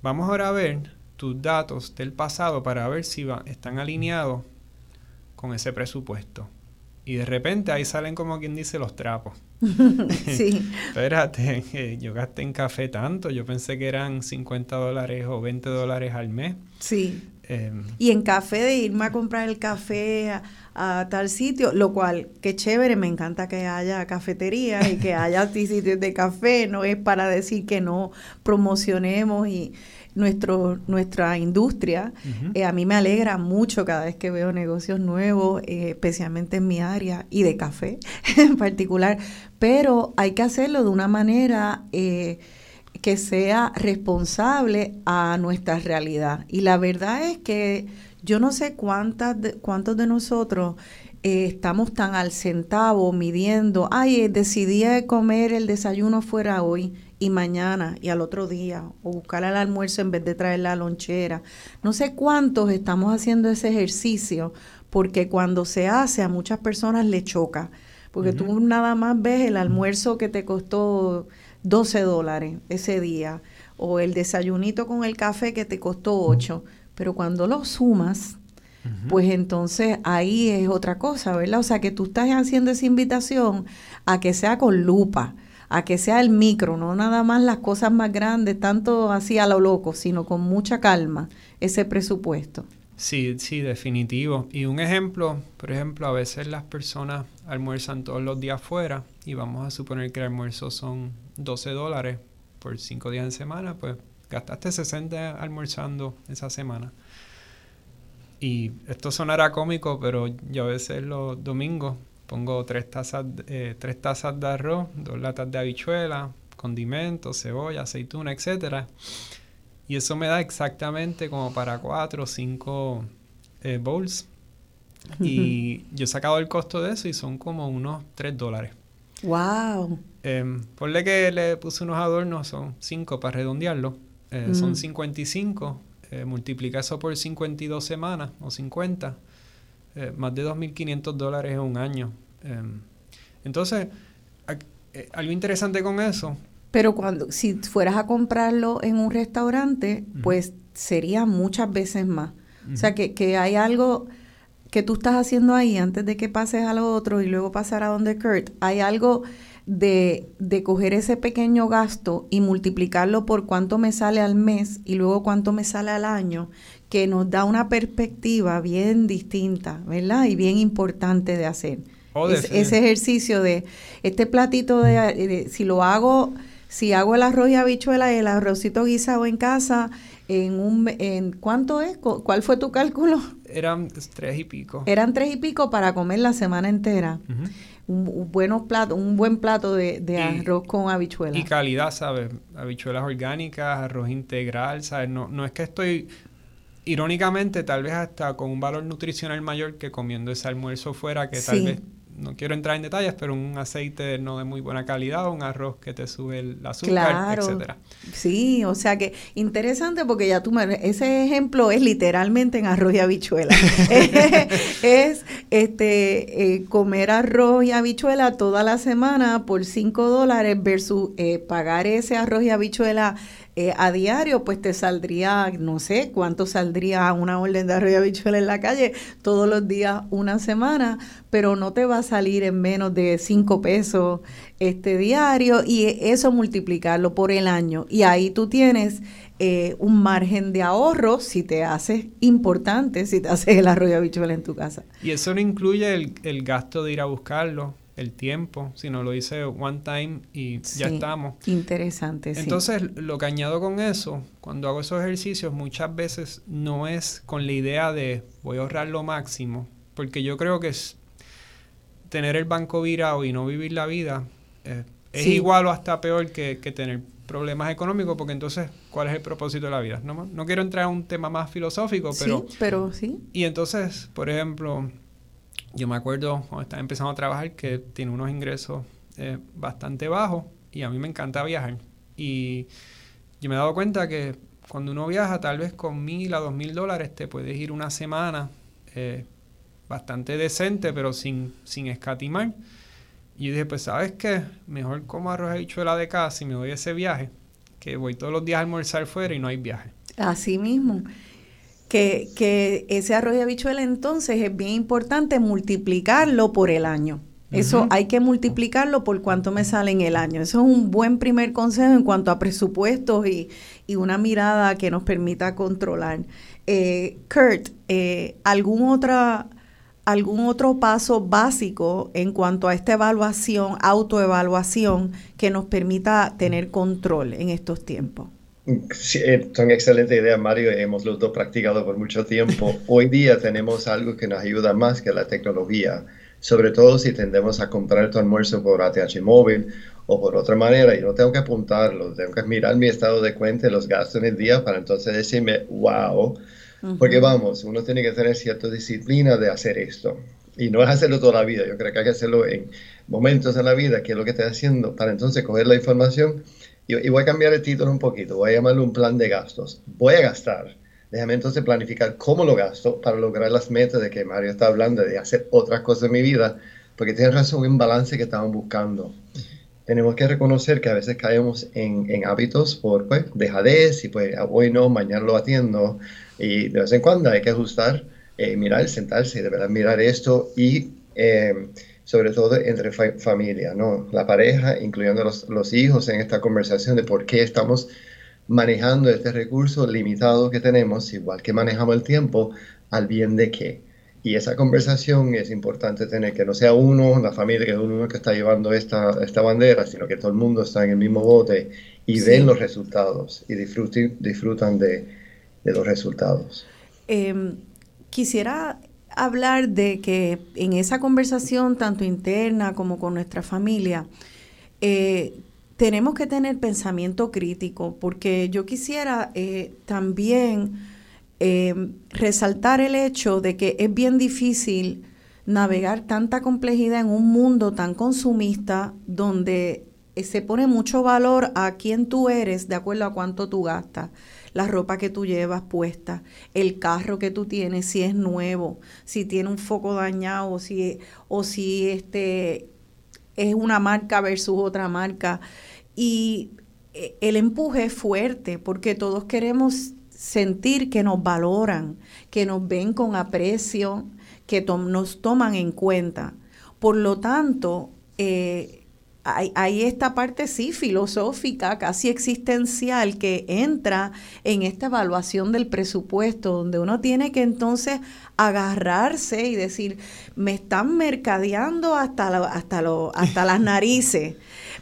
vamos ahora a ver tus datos del pasado para ver si va, están alineados con ese presupuesto. Y de repente ahí salen como quien dice los trapos. sí. Espérate, yo gasté en café tanto, yo pensé que eran 50 dólares o 20 dólares al mes. Sí. Em, y en café de irme a comprar el café a, tal sitio, lo cual, qué chévere, me encanta que haya cafeterías y que haya sitios de café, no es para decir que no promocionemos y nuestro, nuestra industria. Eh, a mí me alegra mucho cada vez que veo negocios nuevos, eh, especialmente en mi área y de café en particular, pero hay que hacerlo de una manera eh, que sea responsable a nuestra realidad. Y la verdad es que yo no sé cuántas cuántos de nosotros estamos tan al centavo midiendo, ay, decidí comer el desayuno fuera hoy y mañana y al otro día, o buscar el almuerzo en vez de traer la lonchera. No sé cuántos estamos haciendo ese ejercicio, porque cuando se hace a muchas personas le choca, porque tú nada más ves el almuerzo que te costó 12 dólares ese día, o el desayunito con el café que te costó 8, pero cuando lo sumas, pues entonces ahí es otra cosa, ¿verdad? O sea, que tú estás haciendo esa invitación a que sea con lupa, a que sea el micro, no nada más las cosas más grandes, tanto así a lo loco, sino con mucha calma ese presupuesto. Sí, sí, definitivo. Y un ejemplo, por ejemplo, a veces las personas almuerzan todos los días fuera y vamos a suponer que el almuerzo son 12 dólares por 5 días en semana, pues gastaste 60 almorzando esa semana. Y esto sonará cómico, pero yo a veces los domingos Pongo tres tazas, eh, tres tazas de arroz, dos latas de habichuela, condimentos, cebolla, aceituna, etc. Y eso me da exactamente como para cuatro o cinco eh, bowls. Y yo he sacado el costo de eso y son como unos tres dólares. ¡Wow! Eh, ponle que le puse unos adornos, son cinco para redondearlo. Eh, son 55. Eh, multiplica eso por 52 semanas o 50 eh, más de 2.500 dólares en un año. Em, entonces, algo interesante con eso. Pero cuando, si fueras a comprarlo en un restaurante, pues sería muchas veces más. O sea, que, que hay algo que tú estás haciendo ahí antes de que pases a lo otro y luego pasar a donde Kurt. Hay algo de, de, coger ese pequeño gasto y multiplicarlo por cuánto me sale al mes y luego cuánto me sale al año, que nos da una perspectiva bien distinta, ¿verdad? Y bien importante de hacer. Oh, ese ejercicio de este platito de, si lo hago, si hago el arroz y habichuela y el arrocito guisado en casa, en un en ¿cuánto es? ¿Cuál fue tu cálculo? Eran tres y pico. Eran tres y pico para comer la semana entera. un, buenos plato, un buen plato de, arroz con habichuelas. Y calidad, ¿sabes? Habichuelas orgánicas, arroz integral, ¿sabes? No, no es que estoy irónicamente, tal vez hasta con un valor nutricional mayor que comiendo ese almuerzo fuera, que tal vez no quiero entrar en detalles, pero un aceite no de muy buena calidad, un arroz que te sube el azúcar, etcétera. Sí, o sea que interesante porque ya tú me, ese ejemplo es literalmente en arroz y habichuela. es este eh, comer arroz y habichuela toda la semana por 5 dólares versus eh, pagar ese arroz y habichuela eh, a diario, pues te saldría, no sé cuánto saldría una orden de arroz y habichuela en la calle, todos los días una semana, pero no te va a salir en menos de cinco pesos este diario y eso multiplicarlo por el año. Y ahí tú tienes eh, un margen de ahorro si te haces importante, si te haces el arroz y habichuela en tu casa. Y eso no incluye el, el gasto de ir a buscarlo el tiempo, sino lo hice one time y ya estamos. Interesante. Entonces, lo que añado con eso, cuando hago esos ejercicios, muchas veces no es con la idea de voy a ahorrar lo máximo, porque yo creo que es tener el banco virado y no vivir la vida, es igual o hasta peor que, tener problemas económicos, porque entonces, ¿cuál es el propósito de la vida? No, no quiero entrar a un tema más filosófico, pero... Sí, pero sí. Y entonces, por ejemplo, yo me acuerdo cuando estaba empezando a trabajar que tiene unos ingresos eh, bastante bajos y a mí me encanta viajar. Y yo me he dado cuenta que cuando uno viaja, tal vez con mil a dos mil dólares, te puedes ir una semana eh, bastante decente, pero sin, sin escatimar. Y yo dije, pues, ¿sabes qué? Mejor como arroz y bichuela de casa y me voy a ese viaje, que voy todos los días a almorzar fuera y no hay viaje. Así mismo. Que, que ese arroz y habichuela entonces es bien importante multiplicarlo por el año. Eso hay que multiplicarlo por cuánto me sale en el año. Eso es un buen primer consejo en cuanto a presupuestos y, una mirada que nos permita controlar. Eh, Kurt, eh, ¿algún, otra, ¿algún otro paso básico en cuanto a esta evaluación, autoevaluación, que nos permita tener control en estos tiempos? Sí, eh, son excelentes ideas, Mario. Hemos los dos practicado por mucho tiempo. Hoy día tenemos algo que nos ayuda más que la tecnología sobre todo si tendemos a comprar tu almuerzo por ATH móvil o por otra manera, y no tengo que apuntarlo, tengo que mirar mi estado de cuenta y los gastos en el día para entonces decirme, wow, porque vamos, uno tiene que tener cierta disciplina de hacer esto. Y no es hacerlo toda la vida, yo creo que hay que hacerlo en momentos de la vida, que es lo que estoy haciendo, para entonces coger la información y, y voy a cambiar el título un poquito, voy a llamarlo un plan de gastos. Voy a gastar déjame entonces planificar cómo lo gasto para lograr las metas de que Mario está hablando, de hacer otras cosas en mi vida, porque tiene razón, un balance que estamos buscando. Tenemos que reconocer que a veces caemos en, en hábitos por pues, dejadez y pues hoy no, mañana lo atiendo y de vez en cuando hay que ajustar, eh, mirar, sentarse, de verdad mirar esto y eh, sobre todo entre familia, ¿no? La pareja, incluyendo los, los hijos en esta conversación de por qué estamos manejando este recurso limitado que tenemos, igual que manejamos el tiempo, al bien de qué. Y esa conversación es importante tener, que no sea uno, la familia, que es uno que está llevando esta, esta bandera, sino que todo el mundo está en el mismo bote y ven los resultados y disfruten, disfrutan de, de los resultados. Em, quisiera hablar de que en esa conversación, tanto interna como con nuestra familia, eh, tenemos que tener pensamiento crítico, porque yo quisiera eh, también eh, resaltar el hecho de que es bien difícil navegar tanta complejidad en un mundo tan consumista donde se pone mucho valor a quién tú eres de acuerdo a cuánto tú gastas, la ropa que tú llevas puesta, el carro que tú tienes, si es nuevo, si tiene un foco dañado si, o si este, es una marca versus otra marca. Y eh, el empuje es fuerte porque todos queremos sentir que nos valoran, que nos ven con aprecio, que nos toman en cuenta. Por lo tanto, eh, hay, esta parte sí filosófica, casi existencial, que entra en esta evaluación del presupuesto, donde uno tiene que entonces agarrarse y decir, me están mercadeando hasta, hasta, hasta las narices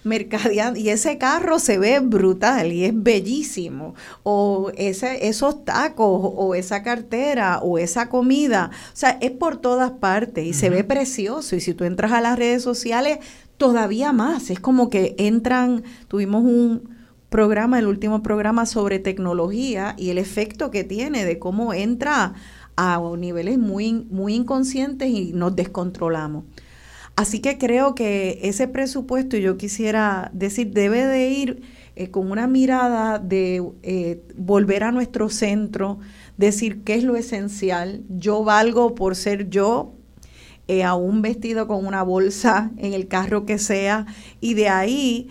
mercadeando y ese carro se ve brutal y es bellísimo. O ese, esos tacos o esa cartera o esa comida, o sea, es por todas partes y se ve precioso. Y si tú entras a las redes sociales todavía más, es como que entran, tuvimos un programa, el último programa sobre tecnología y el efecto que tiene de cómo entra a niveles muy, muy inconscientes y nos descontrolamos. Así que creo que ese presupuesto, yo quisiera decir, debe de ir eh, con una mirada de eh, volver a nuestro centro, decir qué es lo esencial. Yo valgo por ser yo, eh, aún vestido con una bolsa en el carro que sea, y de ahí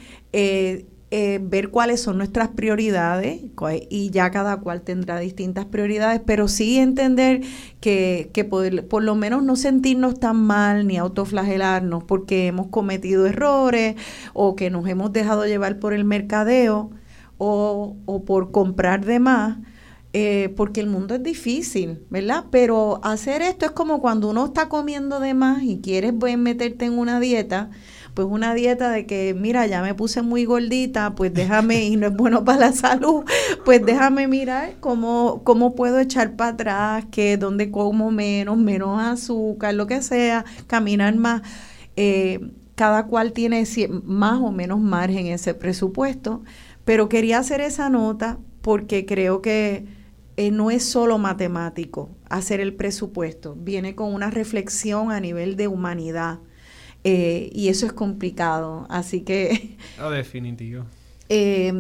eh, ver cuáles son nuestras prioridades y ya cada cual tendrá distintas prioridades, pero sí entender que, que por, lo menos no sentirnos tan mal ni autoflagelarnos porque hemos cometido errores o que nos hemos dejado llevar por el mercadeo o, o por comprar de más. Eh, porque el mundo es difícil, ¿verdad? Pero hacer esto es como cuando uno está comiendo de más y quieres pues, meterte en una dieta, pues una dieta de que, mira, ya me puse muy gordita, pues déjame, y no es bueno para la salud, pues déjame mirar cómo, cómo puedo echar para atrás, que donde como menos, menos azúcar, lo que sea, caminar más. Eh, cada cual tiene más o menos margen en ese presupuesto, pero quería hacer esa nota porque creo que eh, no es solo matemático hacer el presupuesto, viene con una reflexión a nivel de humanidad eh, y eso es complicado, así que... No, definitivo. Eh,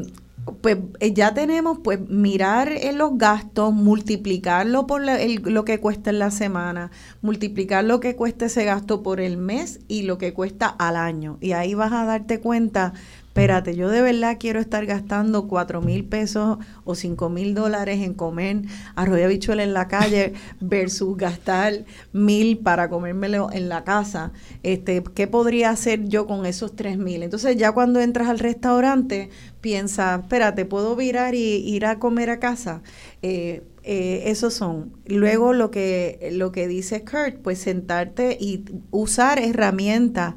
pues ya tenemos pues mirar en los gastos, multiplicarlo por lo que cuesta en la semana, multiplicar lo que cuesta ese gasto por el mes y lo que cuesta al año. Y ahí vas a darte cuenta espérate, yo de verdad quiero estar gastando cuatro mil pesos o cinco mil dólares en comer arroz y habichuela en la calle versus gastar mil para comérmelo en la casa. Este, ¿Qué podría hacer yo con esos tres mil? Entonces ya cuando entras al restaurante, piensa, espérate, ¿puedo virar y ir a comer a casa? Eh, eh, esos son. Luego lo que, lo que dice Kurt, pues sentarte y usar herramientas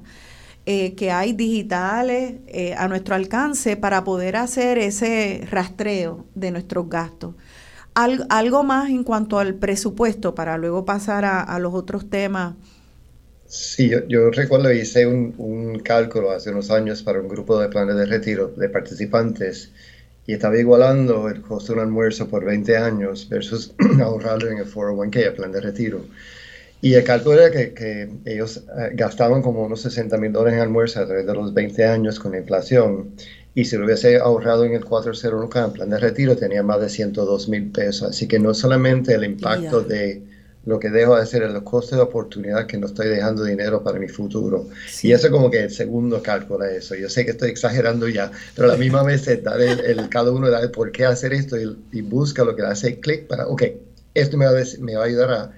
eh, que hay digitales eh, a nuestro alcance para poder hacer ese rastreo de nuestros gastos. algo más en cuanto al presupuesto para luego pasar a, los otros temas. Sí, yo, yo recuerdo hice un, un, cálculo hace unos años para un grupo de planes de retiro de participantes y estaba igualando el costo de un almuerzo por 20 años versus ahorrarlo en el 401k, el plan de retiro. Y el cálculo era que, ellos eh, gastaban como unos 60 mil dólares en almuerzo a través de los 20 años con la inflación. Y si lo hubiese ahorrado en el 401k, en plan de retiro, tenía más de 102 mil pesos. Así que no solamente el impacto de lo que dejo de hacer, el costo de oportunidad que no estoy dejando dinero para mi futuro. Y eso es como que el segundo cálculo de eso. Yo sé que estoy exagerando ya, pero a la misma vez da el, cada uno da el por qué hacer esto y, busca lo que le hace clic para, ok, esto me va me va a ayudar a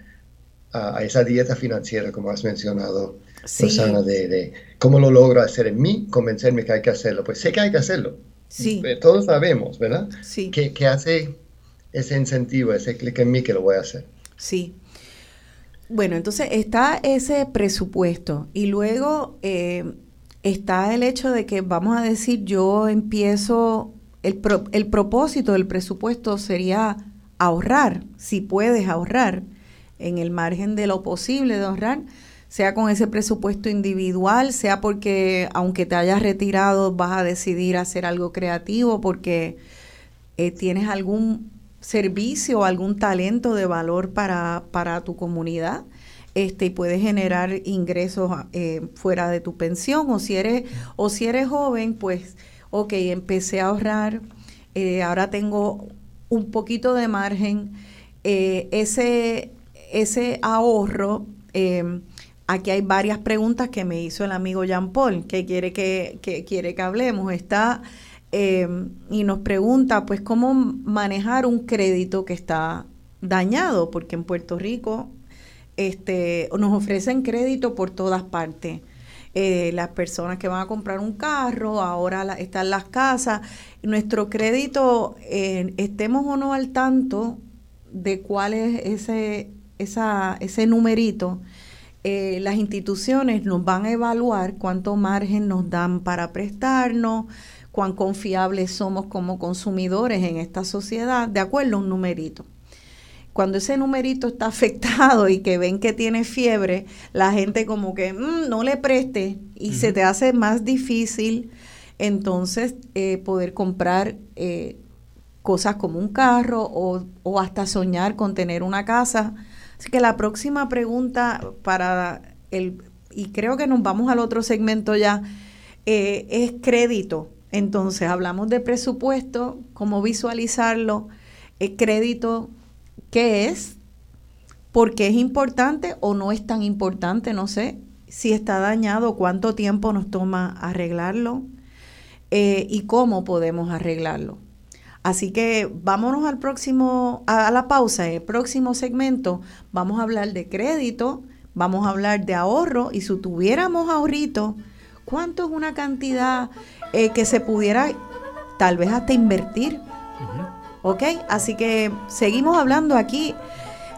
a, esa dieta financiera, como has mencionado, Rosana, de, cómo lo logro hacer en mí, convencerme que hay que hacerlo. Pues sé que hay que hacerlo. Sí. Eh, todos sabemos, ¿verdad? Sí. Que, hace ese incentivo, ese clic en mí que lo voy a hacer. Sí. Bueno, entonces está ese presupuesto y luego eh, está el hecho de que vamos a decir yo empiezo, el, el propósito del presupuesto sería ahorrar, si puedes ahorrar en el margen de lo posible de ahorrar, sea con ese presupuesto individual, sea porque aunque te hayas retirado vas a decidir hacer algo creativo porque eh, tienes algún servicio o algún talento de valor para, para tu comunidad este, y puedes generar ingresos eh, fuera de tu pensión o si eres o si eres joven pues ok empecé a ahorrar eh, ahora tengo un poquito de margen ese ese ahorro, em, aquí hay varias preguntas que me hizo el amigo Jean Paul, que quiere que, quiere que hablemos. Está em, y nos pregunta, pues, cómo manejar un crédito que está dañado, porque en Puerto Rico este, nos ofrecen crédito por todas partes. Eh, las personas que van a comprar un carro, ahora están las casas. Nuestro crédito, eh, estemos o no al tanto de cuál es ese esa, ese numerito, eh, las instituciones nos van a evaluar cuánto margen nos dan para prestarnos, cuán confiables somos como consumidores en esta sociedad, de acuerdo a un numerito. Cuando ese numerito está afectado y que ven que tiene fiebre, la gente como que mm, no le preste y se te hace más difícil entonces eh, poder comprar eh, cosas como un carro o, o, hasta soñar con tener una casa Así que la próxima pregunta para el, y creo que nos vamos al otro segmento ya, eh, es crédito. Entonces, hablamos de presupuesto, cómo visualizarlo, el crédito, ¿qué es? ¿Por qué es importante o no es tan importante? No sé. Si está dañado, cuánto tiempo nos toma arreglarlo eh, y cómo podemos arreglarlo. Así que vámonos al próximo, a la pausa, en el próximo segmento vamos a hablar de crédito, vamos a hablar de ahorro y si tuviéramos ahorrito, ¿cuánto es una cantidad eh, que se pudiera tal vez hasta invertir? ¿Ok? Así que seguimos hablando aquí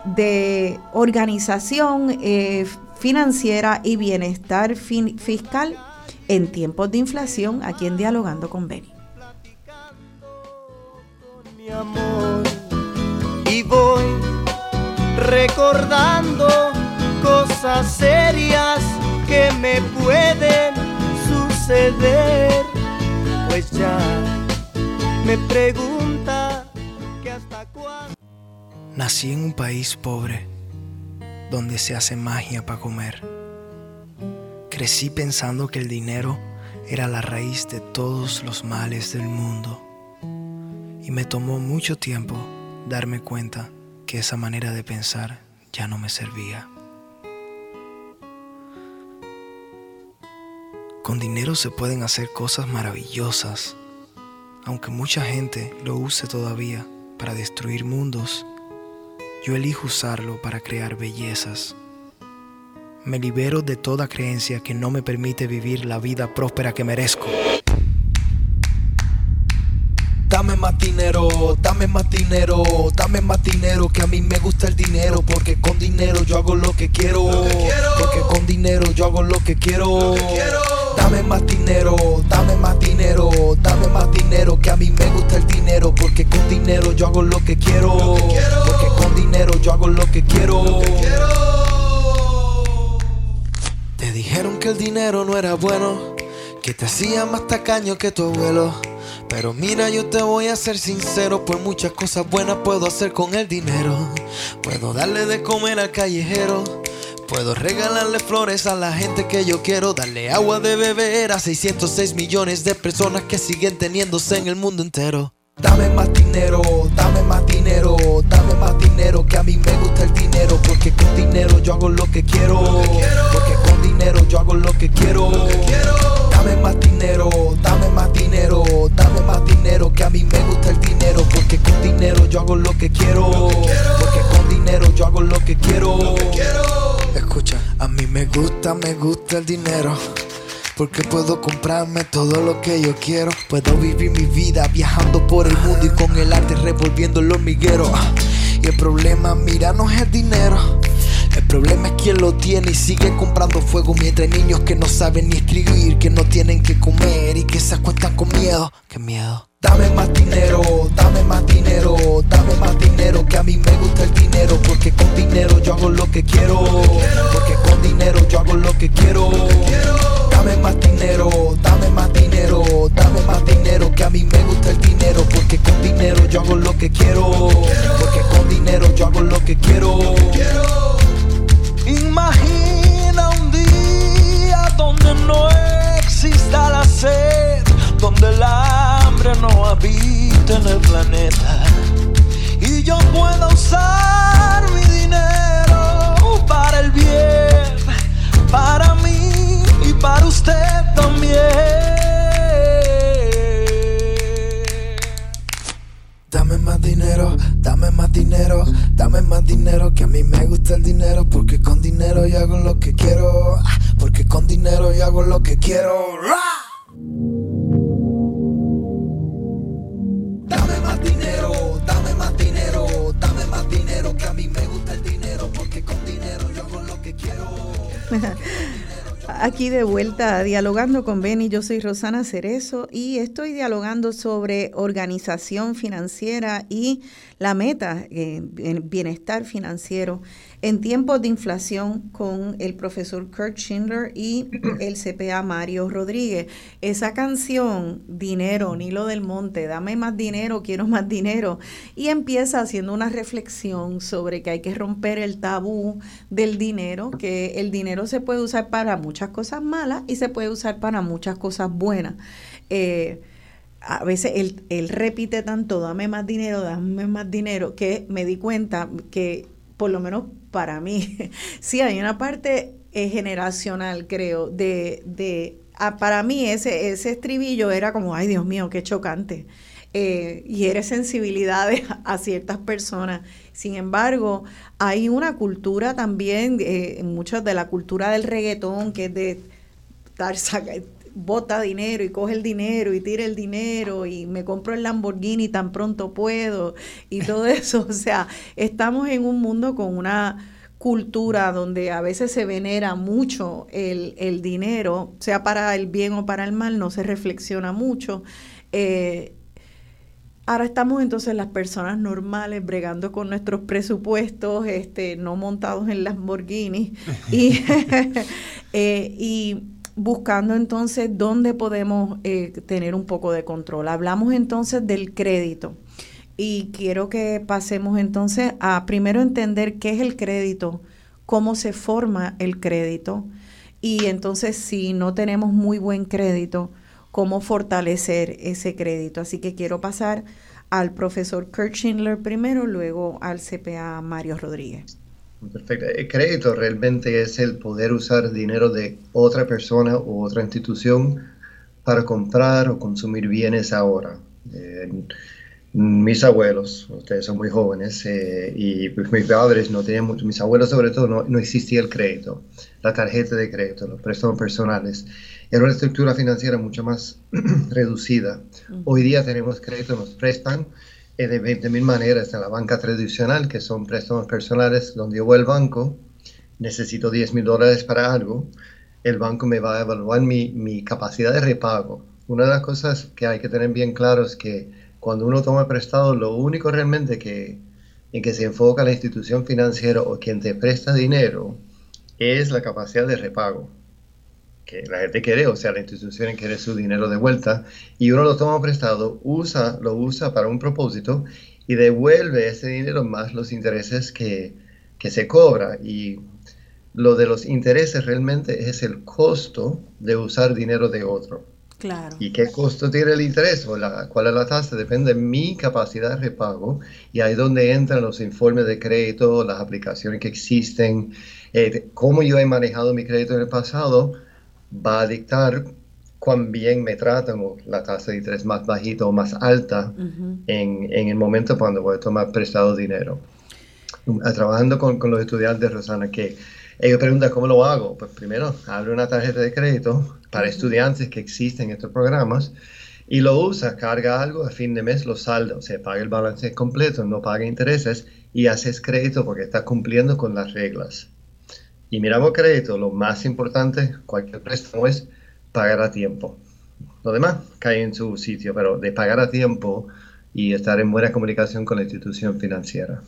de organización eh, financiera y bienestar fiscal en tiempos de inflación aquí en Dialogando con Y voy recordando cosas serias que me pueden suceder, pues ya me pregunta que hasta cuándo. Nací en un país pobre, donde se hace magia para comer. Crecí pensando que el dinero era la raíz de todos los males del mundo. Y me tomó mucho tiempo darme cuenta que esa manera de pensar ya no me servía. Con dinero se pueden hacer cosas maravillosas, aunque mucha gente lo use todavía para destruir mundos. Yo elijo usarlo para crear bellezas. Me libero de toda creencia que no me permite vivir la vida próspera que merezco. Dinero, dame más dinero, dame más dinero, que a mí me gusta el dinero, porque con dinero yo hago lo que quiero, porque con dinero yo hago lo que quiero. Dame más dinero, dame más dinero, dame más dinero, que a mí me gusta el dinero, porque con dinero yo hago lo que quiero, porque con dinero yo hago lo que quiero. Te dijeron que el dinero no era bueno, que te hacía más tacaño que tu abuelo. Pero mira, yo te voy a ser sincero, pues muchas cosas buenas puedo hacer con el dinero. Puedo darle de comer al callejero. Puedo regalarle flores a la gente que yo quiero, darle agua de beber a 606 millones de personas que siguen teniéndose en el mundo entero. Dame más dinero, dame más dinero, dame más dinero, que a mí me gusta el dinero, porque con dinero yo hago lo que quiero, porque con dinero yo hago lo que quiero. Dame más dinero, dame más dinero, dame más dinero, que a mí me gusta el dinero, porque con dinero yo hago lo que quiero, porque con dinero yo hago lo que quiero. Escucha, a mí me gusta, me gusta el dinero. Porque puedo comprarme todo lo que yo quiero. Puedo vivir mi vida viajando por el mundo y con el arte revolviendo el hormiguero. Y el problema, mira, no es el dinero. El problema es quien lo tiene y sigue comprando fuego mientras hay niños que no saben ni escribir, que no tienen que comer y que se acuestan con miedo. ¡Qué miedo! Dame más dinero, dame más dinero, dame más dinero, que a mí me gusta el dinero, porque con dinero yo hago lo que quiero, porque con dinero yo hago lo que quiero. Dame más dinero, dame más dinero, dame más dinero, que a mí me gusta el dinero, porque con dinero yo hago lo que quiero, porque con dinero yo hago lo que quiero. Imagina un día donde no exista la sed, donde el hambre no habita en el planeta. Y yo pueda usar mi dinero para el bien, para mí y para usted dinero, dame más dinero, dame más dinero, que a mí me gusta el dinero, porque con dinero yo hago lo que quiero, ah, porque con dinero yo hago lo que quiero. ¡Ra! Dame más dinero, dame más dinero, dame más dinero, que a mí me gusta el dinero, porque con dinero yo hago lo que quiero. Aquí de vuelta dialogando con Benny, yo soy Rosana Cerezo y estoy dialogando sobre organización financiera y la meta, eh, bienestar financiero en tiempos de inflación con el profesor Kurt Schindler y el CPA Mario Rodríguez. Esa canción, Dinero, Nilo del Monte, dame más dinero, quiero más dinero, y empieza haciendo una reflexión sobre que hay que romper el tabú del dinero, que el dinero se puede usar para muchas cosas malas y se puede usar para muchas cosas buenas. Eh, a veces él, él, repite tanto, dame más dinero, dame más dinero, que me di cuenta que por lo menos para mí, sí hay una parte eh, generacional, creo, de, de ah, para mí ese, ese estribillo era como, ay Dios mío, qué chocante. Eh, y eres sensibilidades a ciertas personas. Sin embargo, hay una cultura también, eh, muchas de la cultura del reggaetón, que es de estar bota dinero y coge el dinero y tira el dinero y me compro el Lamborghini tan pronto puedo y todo eso. O sea, estamos en un mundo con una cultura donde a veces se venera mucho el, el dinero, sea para el bien o para el mal, no se reflexiona mucho. Eh, Ahora estamos entonces las personas normales bregando con nuestros presupuestos, este, no montados en Lamborghini. y, eh, y buscando entonces dónde podemos eh, tener un poco de control. Hablamos entonces del crédito y quiero que pasemos entonces a primero entender qué es el crédito, cómo se forma el crédito y entonces si no tenemos muy buen crédito, cómo fortalecer ese crédito. Así que quiero pasar al profesor Kurt Schindler primero, luego al CPA Mario Rodríguez. Perfecto. El crédito realmente es el poder usar dinero de otra persona u otra institución para comprar o consumir bienes ahora. mis abuelos, ustedes son muy jóvenes, eh, y pues, mis padres no tenían mucho, mis abuelos sobre todo, no, no, existía el crédito, la tarjeta de crédito, los préstamos personales. Era una estructura financiera mucho más reducida. Hoy día tenemos crédito, nos prestan eh, de 20 mil maneras en la banca tradicional, que son préstamos personales, donde yo voy al banco, necesito 10 mil dólares para algo, el banco me va a evaluar mi, mi, capacidad de repago. Una de las cosas que hay que tener bien claro es que cuando uno toma prestado, lo único realmente que, en que se enfoca la institución financiera o quien te presta dinero es la capacidad de repago que la gente quiere, o sea, la institución quiere su dinero de vuelta y uno lo toma prestado, usa, lo usa para un propósito y devuelve ese dinero más los intereses que, que se cobra. Y lo de los intereses realmente es el costo de usar dinero de otro. Claro. ¿Y qué costo tiene el interés? O la, ¿Cuál es la tasa? Depende de mi capacidad de repago. Y ahí es donde entran los informes de crédito, las aplicaciones que existen, eh, cómo yo he manejado mi crédito en el pasado va a dictar cuán bien me tratan o la tasa de interés más bajita o más alta en, en, el momento cuando voy a tomar prestado dinero. Ah, trabajando con, con, los estudiantes, Rosana, que ellos preguntan cómo lo hago. Pues primero, abre una tarjeta de crédito para estudiantes que existen en estos programas y lo usa, carga algo, a fin de mes lo salda, o sea, paga el balance completo, no paga intereses y haces crédito porque está cumpliendo con las reglas y miramos crédito, lo más importante, cualquier préstamo es pagar a tiempo. Lo demás cae en su sitio, pero de pagar a tiempo y estar en buena comunicación con la institución financiera.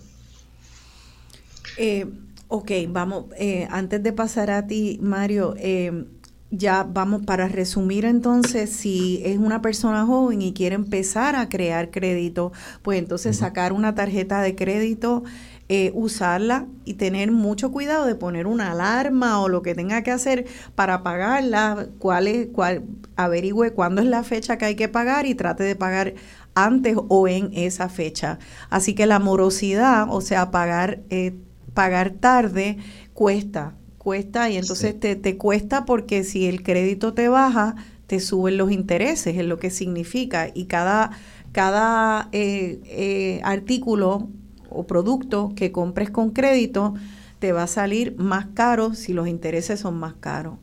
Eh, ok, vamos, eh, antes de pasar a ti, Mario, eh, ya vamos para resumir entonces, si es una persona joven y quiere empezar a crear crédito, pues entonces sacar una tarjeta de crédito eh, usarla y tener mucho cuidado de poner una alarma o lo que tenga que hacer para pagarla, cuál es, cuál, averigüe cuándo es la fecha que hay que pagar y trate de pagar antes o en esa fecha. Así que la morosidad, o sea, pagar, eh, pagar tarde, cuesta, cuesta y entonces te, te cuesta porque si el crédito te baja, te suben los intereses, es lo que significa. Y cada, cada eh, artículo o producto que compres con crédito te va a salir más caro si los intereses son más caros.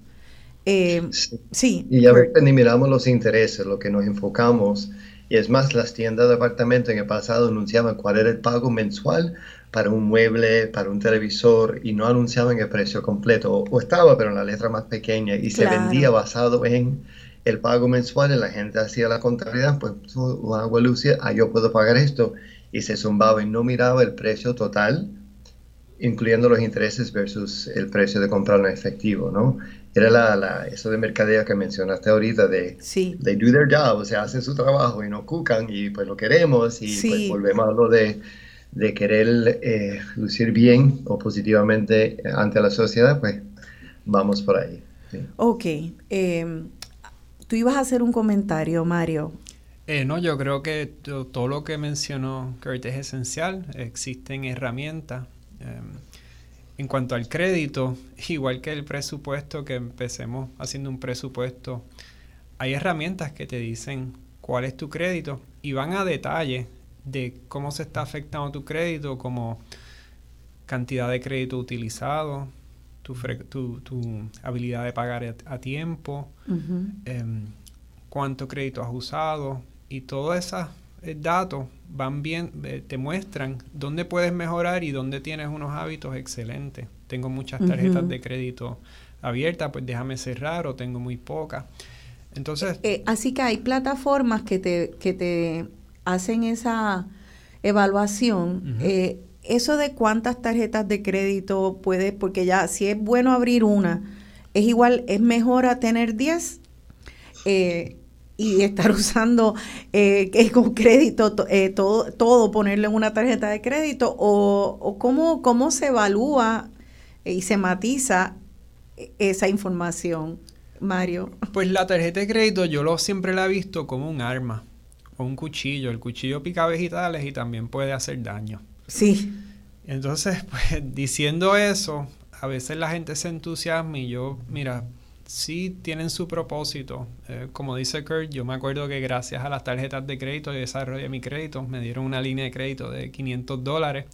Eh, sí. Y a veces ni miramos los intereses, lo que nos enfocamos. Y es más, las tiendas de apartamento en el pasado anunciaban cuál era el pago mensual para un mueble, para un televisor, y no anunciaban el precio completo. O, estaba, pero en la letra más pequeña, y se vendía basado en el pago mensual, y la gente hacía la contabilidad, pues, agua Lucia, ah, yo puedo pagar esto y se zumbaba y no miraba el precio total, incluyendo los intereses versus el precio de comprarlo en efectivo, ¿no? Era la, la, eso de mercadeo que mencionaste ahorita de sí. they do their job, o sea, hacen su trabajo y no cucan y pues lo queremos y pues volvemos a lo de, de querer eh, lucir bien o positivamente ante la sociedad, pues vamos por ahí. Ok. Eh, tú ibas a hacer un comentario, Mario, eh, no, yo creo que todo lo que mencionó Kurt es esencial. Existen herramientas. Em, en cuanto al crédito, igual que el presupuesto, que empecemos haciendo un presupuesto, hay herramientas que te dicen cuál es tu crédito y van a detalle de cómo se está afectando tu crédito, como cantidad de crédito utilizado, tu, tu, habilidad de pagar a, tiempo, em, cuánto crédito has usado, y todos esos eh, datos van bien, eh, te muestran dónde puedes mejorar y dónde tienes unos hábitos excelentes. Tengo muchas tarjetas de crédito abiertas, pues déjame cerrar o tengo muy pocas. Entonces... Eh, así que hay plataformas que te, que te hacen esa evaluación. eso de cuántas tarjetas de crédito puedes, porque ya si es bueno abrir una, es igual, es mejor a tener 10 eh, y estar usando eh, con crédito eh, todo, todo, ponerlo en una tarjeta de crédito o, o cómo, cómo se evalúa y se matiza esa información, Mario. Pues la tarjeta de crédito yo lo siempre la he visto como un arma o un cuchillo. El cuchillo pica vegetales y también puede hacer daño. Sí. Entonces, pues diciendo eso, a veces la gente se entusiasma y yo, mira, sí tienen su propósito. Eh, como dice Kurt, yo me acuerdo que gracias a las tarjetas de crédito y desarrollo de mi crédito, me dieron una línea de crédito de 500 dólares.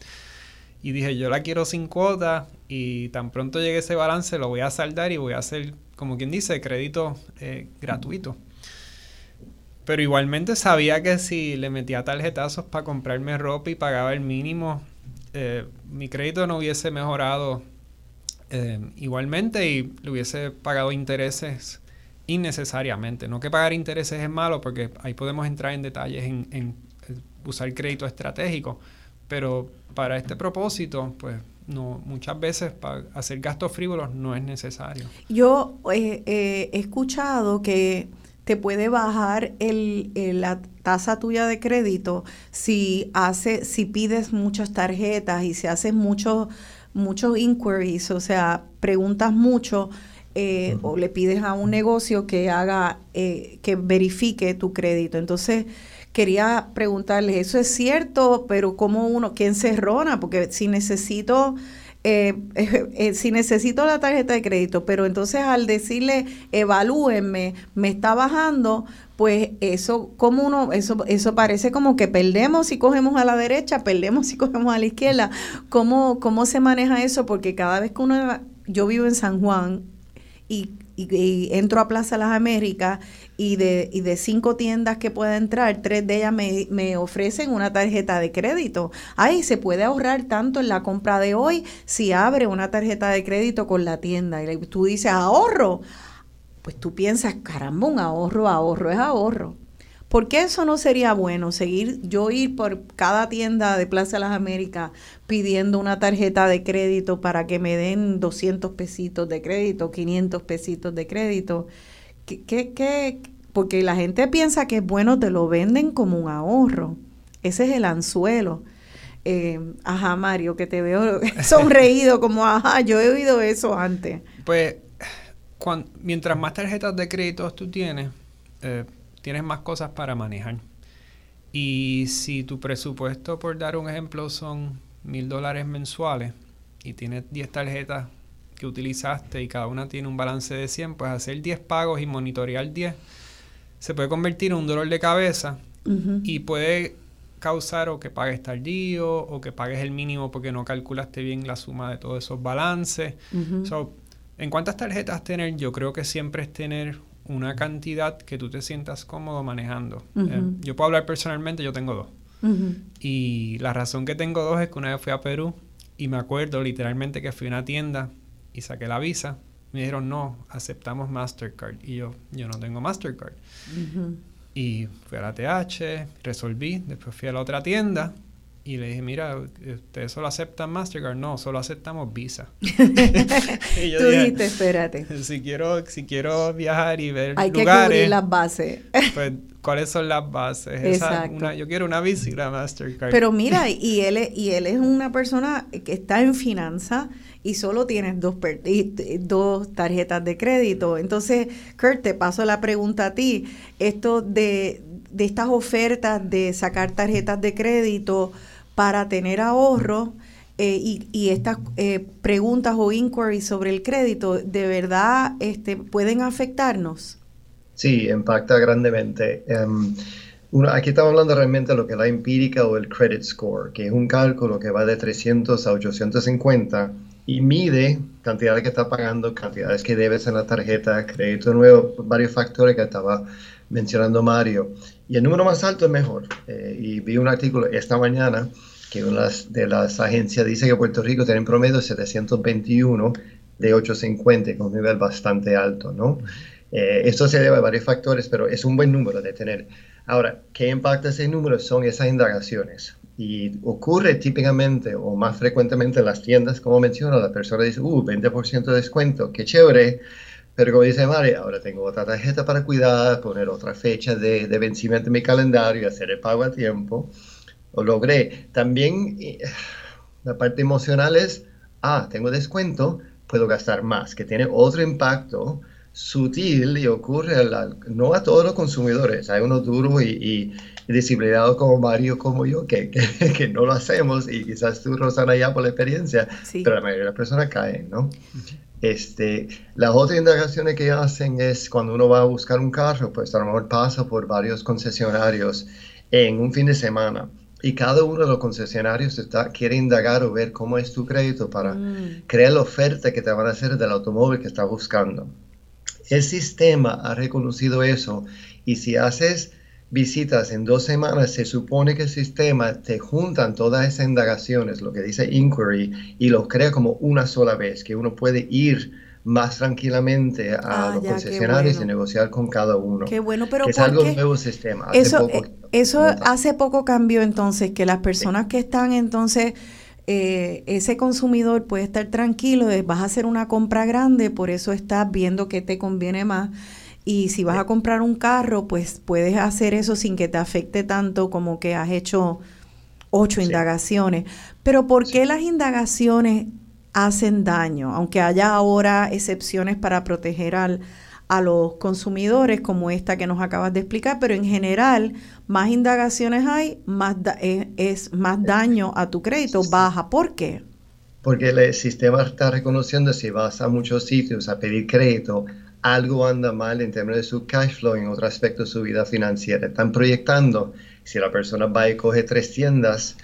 Y dije, yo la quiero sin cuota y tan pronto llegue ese balance lo voy a saldar y voy a hacer, como quien dice, crédito eh, gratuito. Pero igualmente sabía que si le metía tarjetazos para comprarme ropa y pagaba el mínimo, eh, mi crédito no hubiese mejorado eh, igualmente y le hubiese pagado intereses innecesariamente. No que pagar intereses es malo porque ahí podemos entrar en detalles en, usar crédito estratégico, pero para este propósito, pues no muchas veces para hacer gastos frívolos no es necesario. Yo eh, eh, he escuchado que te puede bajar el, la tasa tuya de crédito si hace si pides muchas tarjetas y si haces muchos muchos inquiries, o sea, preguntas mucho eh, o le pides a un negocio que haga, eh, que verifique tu crédito. Entonces, quería preguntarle, ¿eso es cierto? Pero ¿cómo uno, quién se enrona? Porque si necesito... Eh, si necesito la tarjeta de crédito, pero entonces al decirle evalúenme, me está bajando, pues eso, como uno, eso, eso parece como que perdemos si cogemos a la derecha, perdemos si cogemos a la izquierda. ¿Cómo, cómo se maneja eso? Porque cada vez que uno, yo vivo en San Juan y, entro a Plaza Las Américas y de, y de cinco tiendas que pueda entrar, tres de ellas me, me ofrecen una tarjeta de crédito. Ay, se puede ahorrar tanto en la compra de hoy si abre una tarjeta de crédito con la tienda. Y tú dices, ahorro pues tú piensas, caramba, ahorro, ahorro es ahorro. ¿Por qué eso no sería bueno? Seguir, yo ir por cada tienda de Plaza de las Américas pidiendo una tarjeta de crédito para que me den 200 pesitos de crédito, 500 pesitos de crédito. ¿Qué, qué, Porque la gente piensa que es bueno, te lo venden como un ahorro. Ese es el anzuelo. Eh, ajá, Mario, que te veo sonreído como, ajá, yo he oído eso antes. Pues mientras más tarjetas de crédito tú tienes, eh, tienes más cosas para manejar. Y si tu presupuesto, por dar un ejemplo, son mil dólares mensuales y tienes 10 tarjetas que utilizaste y cada una tiene un balance de 100, pues hacer 10 pagos y monitorear 10 se puede convertir en un dolor de cabeza y puede causar o que pagues tardío o que pagues el mínimo porque no calculaste bien la suma de todos esos balances. En cuántas tarjetas tener, yo creo que siempre es tener una cantidad que tú te sientas cómodo manejando. Eh, yo puedo hablar personalmente, yo tengo dos. Y la razón que tengo dos es que una vez fui a Perú y me acuerdo literalmente que fui a una tienda y saqué la visa. Me dijeron, no, aceptamos Mastercard. Y yo, yo no tengo Mastercard. Y fui a la TH, resolví, después fui a la otra tienda y le dije, mira, ¿ustedes solo aceptan Mastercard? No, solo aceptamos Visa. y yo Tú dijiste, espérate. Si quiero, si quiero viajar y ver Hay lugares... Hay que cubrir las bases. pues, ¿cuáles son las bases? Exacto. yo quiero una Visa y una Mastercard. Pero mira, y él, es, y él es una persona que está en finanzas y solo tienes dos, dos tarjetas de crédito. Entonces, Kurt, te paso la pregunta a ti. Esto de, de estas ofertas de sacar tarjetas de crédito para tener ahorro eh, y, estas eh, preguntas o inquiries sobre el crédito, ¿de verdad este, pueden afectarnos? Sí, impacta grandemente. Em, aquí estamos hablando realmente de lo que es la empírica o el credit score, que es un cálculo que va de 300 a 850 y mide cantidades que está pagando, cantidades que debes en la tarjeta, crédito nuevo, varios factores que estaba mencionando Mario. Y el número más alto es mejor. Eh, y vi un artículo esta mañana que una de las agencias dice que Puerto Rico tiene en promedio 721 de 850, con un nivel bastante alto, ¿no? Eh, esto se debe a varios factores, pero es un buen número de tener. Ahora, ¿qué impacta ese número? Son esas indagaciones. Y ocurre típicamente o más frecuentemente en las tiendas, como menciono, la persona dice, uh, 20% de descuento, qué chévere. Pero como dice María, ahora tengo otra tarjeta para cuidar, poner otra fecha de, de vencimiento en mi calendario y hacer el pago a tiempo. Lo logré. También eh, la parte emocional es, ah, tengo descuento, puedo gastar más, que tiene otro impacto sutil y ocurre no a todos los consumidores. Hay unos duros y, y, disciplinados como Mario, como yo, que, que, no lo hacemos y quizás tú, Rosana, ya por la experiencia, pero la mayoría de las personas caen, ¿no? Este, las otras indagaciones que hacen es cuando uno va a buscar un carro, pues a lo mejor pasa por varios concesionarios en un fin de semana y cada uno de los concesionarios está, quiere indagar o ver cómo es tu crédito para mm. crear la oferta que te van a hacer del automóvil que estás buscando. El sistema ha reconocido eso y si haces visitas en dos semanas, se supone que el sistema te juntan todas esas indagaciones, lo que dice inquiry, y lo crea como una sola vez, que uno puede ir más tranquilamente a ah, los concesionarios y negociar con cada uno. Qué bueno, pero es algo nuevo sistema. eso, eh, eso hace poco cambió entonces, que las personas que están entonces eh, ese consumidor puede estar tranquilo, vas a hacer una compra grande, por eso estás viendo que te conviene más. Y si vas a comprar un carro, pues puedes hacer eso sin que te afecte tanto como que has hecho ocho indagaciones. Pero ¿por qué las indagaciones hacen daño? Aunque haya ahora excepciones para proteger al, a los consumidores como esta que nos acabas de explicar, pero en general más indagaciones hay, más eh, es, más daño a tu crédito baja. ¿Por qué? Porque el sistema está reconociendo si vas a muchos sitios a pedir crédito, algo anda mal en términos de su cash flow, en otro aspecto de su vida financiera. Están proyectando, si la persona va y coge tres tiendas,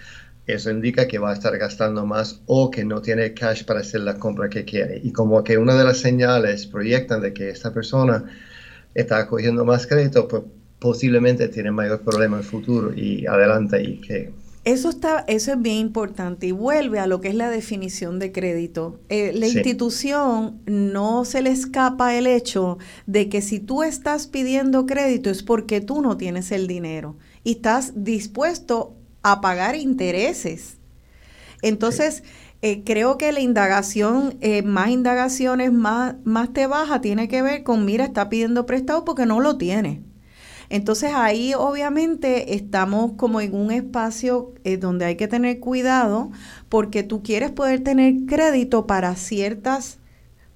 eso indica que va a estar gastando más o que no tiene cash para hacer la compra que quiere. Y como que una de las señales proyectan de que esta persona está cogiendo más crédito, pues posiblemente tiene mayor problema en el futuro y adelante y que eso está, eso es bien importante y vuelve a lo que es la definición de crédito. Eh, la institución no se le escapa el hecho de que si tú estás pidiendo crédito es porque tú no tienes el dinero y estás dispuesto a pagar intereses. Entonces, eh, creo que la indagación, eh, más indagaciones, más, más te baja, tiene que ver con, mira, está pidiendo prestado porque no lo tiene. Entonces ahí obviamente estamos como en un espacio eh, donde hay que tener cuidado porque tú quieres poder tener crédito para ciertas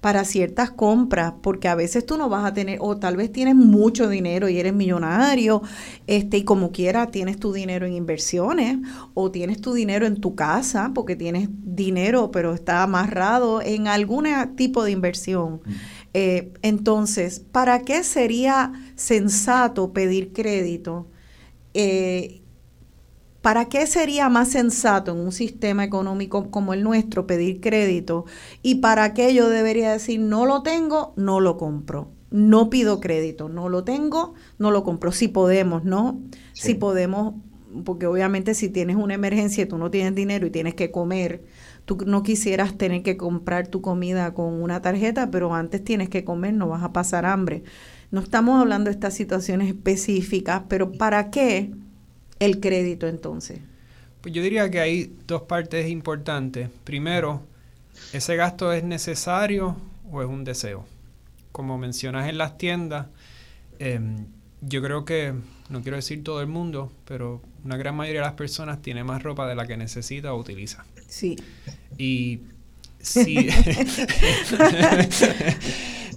para ciertas compras, porque a veces tú no vas a tener, o tal vez tienes mucho dinero y eres millonario, este, y como quiera tienes tu dinero en inversiones, o tienes tu dinero en tu casa, porque tienes dinero, pero está amarrado en algún tipo de inversión. Mm. Eh, entonces, ¿para qué sería sensato pedir crédito? Eh, ¿Para qué sería más sensato en un sistema económico como el nuestro pedir crédito? Y para qué yo debería decir, no lo tengo, no lo compro. No pido crédito, no lo tengo, no lo compro. Si podemos, ¿no? Si podemos, porque obviamente si tienes una emergencia y tú no tienes dinero y tienes que comer, tú no quisieras tener que comprar tu comida con una tarjeta, pero antes tienes que comer, no vas a pasar hambre. No estamos hablando de estas situaciones específicas, pero ¿para qué? el crédito entonces? Pues yo diría que hay dos partes importantes. Primero, ¿ese gasto es necesario o es un deseo? Como mencionas en las tiendas, em, yo creo que, no quiero decir todo el mundo, pero una gran mayoría de las personas tiene más ropa de la que necesita o utiliza. Sí. Y sí.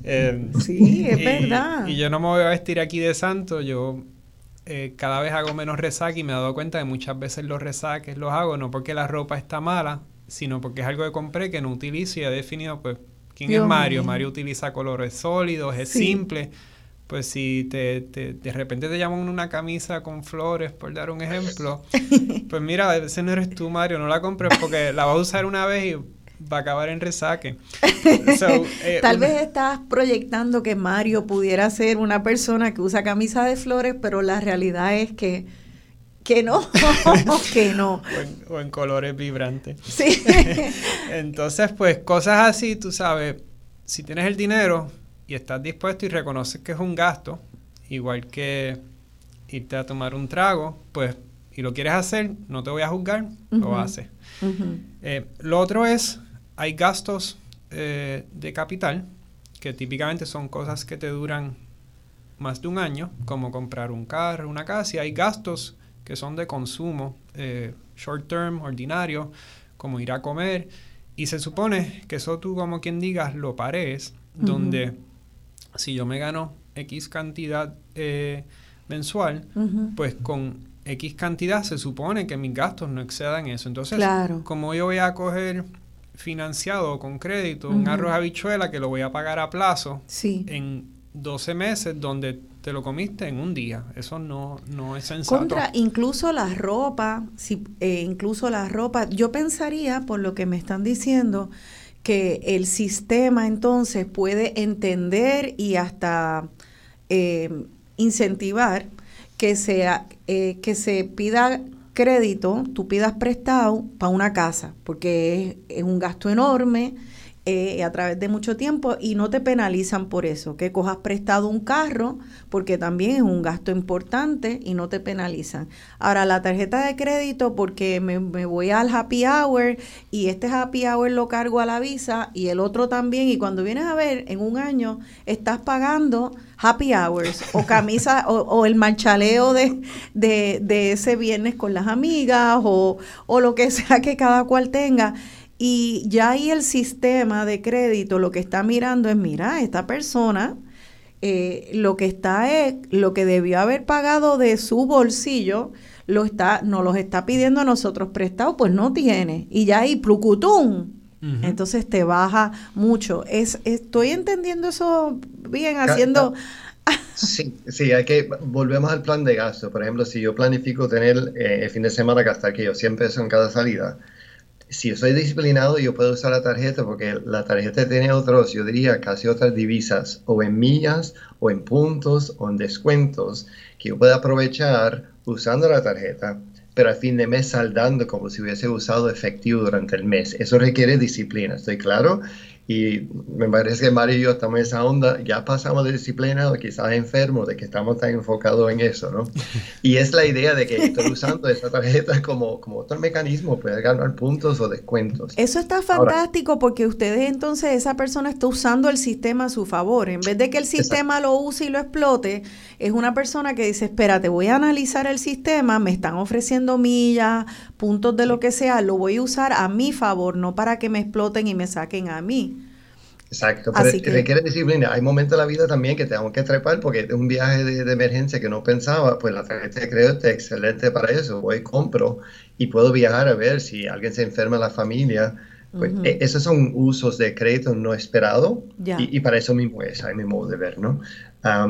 Em, sí, es verdad. Y yo no me voy a vestir aquí de santo, yo eh, cada vez hago menos resaque y me he dado cuenta que muchas veces los resaques los hago no porque la ropa está mala, sino porque es algo que compré que no utilizo y he definido, pues, ¿quién es Mario? Mario utiliza colores sólidos, es simple. Pues si te, de repente te llaman una camisa con flores, por dar un ejemplo, pues mira, ese no eres tú, Mario, no la compres porque la vas a usar una vez y va a acabar en resaque. Eh, Tal vez estás proyectando que Mario pudiera ser una persona que usa camisa de flores, pero la realidad es que que no, que no. O en, colores vibrantes. Sí. Entonces, pues cosas así, tú sabes, si tienes el dinero y estás dispuesto y reconoces que es un gasto, igual que irte a tomar un trago, pues y lo quieres hacer, no te voy a juzgar, lo haces. Eh, lo otro es, hay gastos eh, de capital, que típicamente son cosas que te duran más de un año, como comprar un carro, una casa, y hay gastos que son de consumo, eh, short term, ordinario, como ir a comer, y se supone que eso tú como quien digas lo pares, donde si yo me gano X cantidad mensual, pues con X cantidad, se supone que mis gastos no excedan eso. Entonces, como yo voy a coger financiado con crédito un arroz habichuela que lo voy a pagar a plazo en 12 meses donde te lo comiste en un día. Eso no, no es sensato. Contra, incluso la ropa, si, eh, incluso la ropa, yo pensaría, por lo que me están diciendo, que el sistema entonces puede entender y hasta eh, incentivar que, sea, eh, que se pida crédito, tú pidas prestado para una casa, porque es, un gasto enorme eh, a través de mucho tiempo y no te penalizan por eso, que cojas prestado un carro, porque también es un gasto importante y no te penalizan. Ahora, la tarjeta de crédito, porque me, me voy al happy hour y este happy hour lo cargo a la visa y el otro también, y cuando vienes a ver, en un año estás pagando happy hours o camisa o, el manchaleo de, de, ese viernes con las amigas o, o lo que sea que cada cual tenga. Y ya ahí el sistema de crédito lo que está mirando es, mira, esta persona eh, lo que está es, lo que debió haber pagado de su bolsillo, lo está, nos los está pidiendo a nosotros prestado, pues no tiene. Y ya ahí, plucutum, entonces te baja mucho. Es, estoy entendiendo eso bien, haciendo... Sí, sí, hay que, volvemos al plan de gasto. Por ejemplo, si yo planifico tener eh, el fin de semana gastar que yo 100 pesos en cada salida, si yo soy disciplinado, yo puedo usar la tarjeta porque la tarjeta tiene otros, yo diría, casi otras divisas, o en millas, o en puntos, o en descuentos, que yo puedo aprovechar usando la tarjeta pero al fin de mes saldando como si hubiese usado efectivo durante el mes. Eso requiere disciplina, ¿estoy claro? Y me parece que Mario y yo estamos en esa onda, ya pasamos de disciplina o quizás enfermos, de que estamos tan enfocados en eso, ¿no? Y es la idea de que estoy usando esa tarjeta como, como otro mecanismo, puede ganar puntos o descuentos. Eso está fantástico porque ustedes entonces, esa persona está usando el sistema a su favor. En vez de que el sistema lo use y lo explote, es una persona que dice, espérate, voy a analizar el sistema, me están ofreciendo millas, puntos de lo que sea, lo voy a usar a mi favor, no para que me exploten y me saquen a mí. Exacto, pero requiere disciplina. Hay momentos de la vida también que tengo que trepar porque un viaje de, emergencia que no pensaba, pues la tarjeta de crédito es excelente para eso. Voy, compro y puedo viajar a ver si alguien se enferma en la familia. Pues e, esos son usos de crédito no esperado y, para eso mismo es, hay mi modo de ver, ¿no?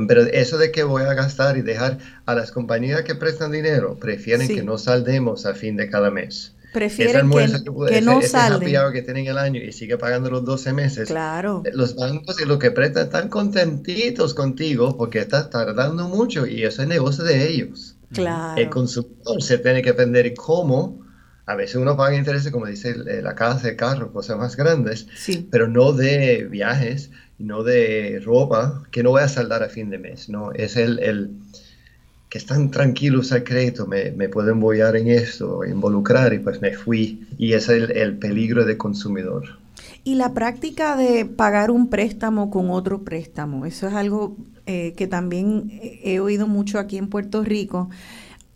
pero eso de que voy a gastar y dejar a las compañías que prestan dinero, prefieren que no saldemos a fin de cada mes prefieren que, no salgan. que tienen el año y sigue pagando los 12 meses. Claro. Eh, los bancos y los que prestan están contentitos contigo porque estás tardando mucho y eso es negocio de ellos. Claro. El consumidor se tiene que aprender cómo. A veces uno paga intereses, como dice la casa, de carro, cosas más grandes, sí. pero no de viajes, no de ropa, que no voy a saldar a fin de mes. No, es el, el que están tranquilos al me, me puedo en esto, involucrar y pues me fui. Y ese es el, peligro de consumidor. Y la práctica de pagar un préstamo con otro préstamo, eso es algo eh, que también he oído mucho aquí en Puerto Rico.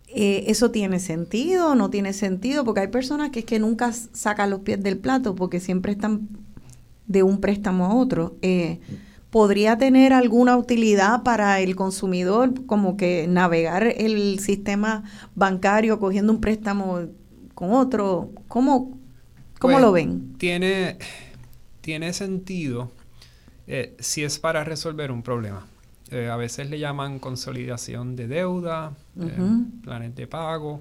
Eh, ¿Eso tiene sentido o no tiene sentido? Porque hay personas que es que nunca sacan los pies del plato porque siempre están de un préstamo a otro. Eh, podría tener alguna utilidad para el consumidor, como que navegar el sistema bancario cogiendo un préstamo con otro. ¿Cómo, cómo pues, lo ven? Tiene, tiene sentido eh, si es para resolver un problema. Eh, a veces le llaman consolidación de deuda, eh, planes de pago.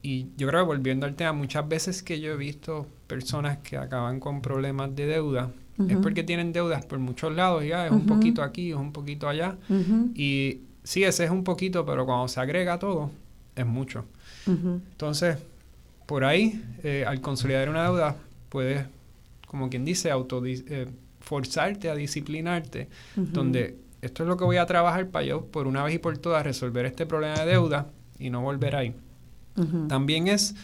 y yo creo que volviendo al tema, muchas veces que yo he visto personas que acaban con problemas de deuda, es porque tienen deudas por muchos lados, ya es un poquito aquí, es un poquito allá. Y sí, ese es un poquito, pero cuando se agrega todo, es mucho. Entonces, por ahí, eh, al consolidar una deuda, puedes, como quien dice, auto eh, forzarte a disciplinarte, donde esto es lo que voy a trabajar para yo, por una vez y por todas, resolver este problema de deuda y no volver ahí. También es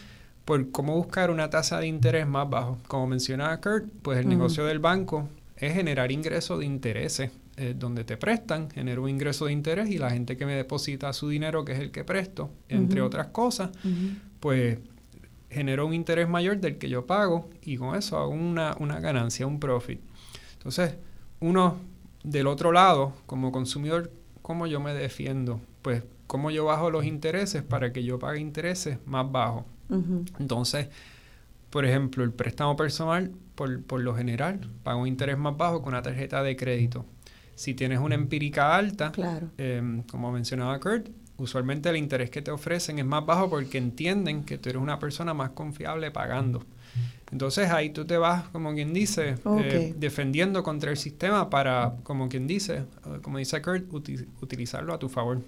por cómo buscar una tasa de interés más bajo. Como mencionaba Kurt, pues el negocio del banco es generar ingresos de intereses. Eh, donde te prestan, genera un ingreso de interés y la gente que me deposita su dinero, que es el que presto, entre otras cosas, pues genero un interés mayor del que yo pago y con eso hago una, una ganancia, un profit. Entonces, uno del otro lado, como consumidor, ¿cómo yo me defiendo? Pues, ¿cómo yo bajo los intereses para que yo pague intereses más bajos? Entonces, por ejemplo, el préstamo personal, por, por lo general, paga un interés más bajo con una tarjeta de crédito. Si tienes una empírica alta, em, como mencionaba Kurt, usualmente el interés que te ofrecen es más bajo porque entienden que tú eres una persona más confiable pagando. Entonces ahí tú te vas, como quien dice, eh, defendiendo contra el sistema para, como quien dice, eh, como dice Kurt, utilizarlo a tu favor.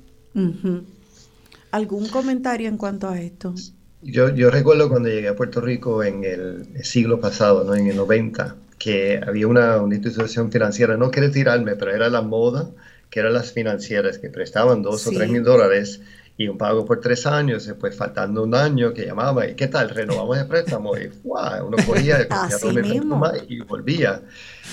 ¿Algún comentario en cuanto a esto? Yo, yo recuerdo cuando llegué a Puerto Rico en el siglo pasado, ¿no? en el 90, que había una, una institución financiera, no quiero tirarme, pero era la moda que eran las financieras que prestaban dos o tres mil dólares y un pago por tres años, después faltando un año que llamaba, ¿y qué tal? Renovamos el préstamo y uno cogía, y volvía.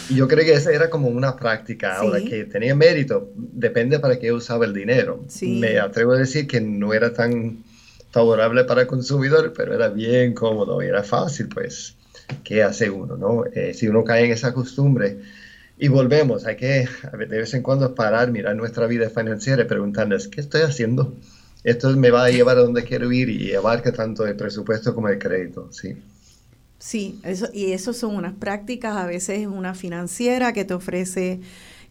Y yo creo que esa era como una práctica ahora que tenía mérito, depende para qué usaba el dinero. Me atrevo a decir que no era tan favorable para el consumidor, pero era bien cómodo y era fácil, pues, ¿qué hace uno? no eh, si uno cae en esa costumbre, y volvemos, hay que de vez en cuando parar, mirar nuestra vida financiera y preguntarnos, ¿qué estoy haciendo? Esto me va a llevar a donde quiero ir y abarca tanto el presupuesto como el crédito, sí. Sí, eso, y eso son unas prácticas, a veces una financiera que te ofrece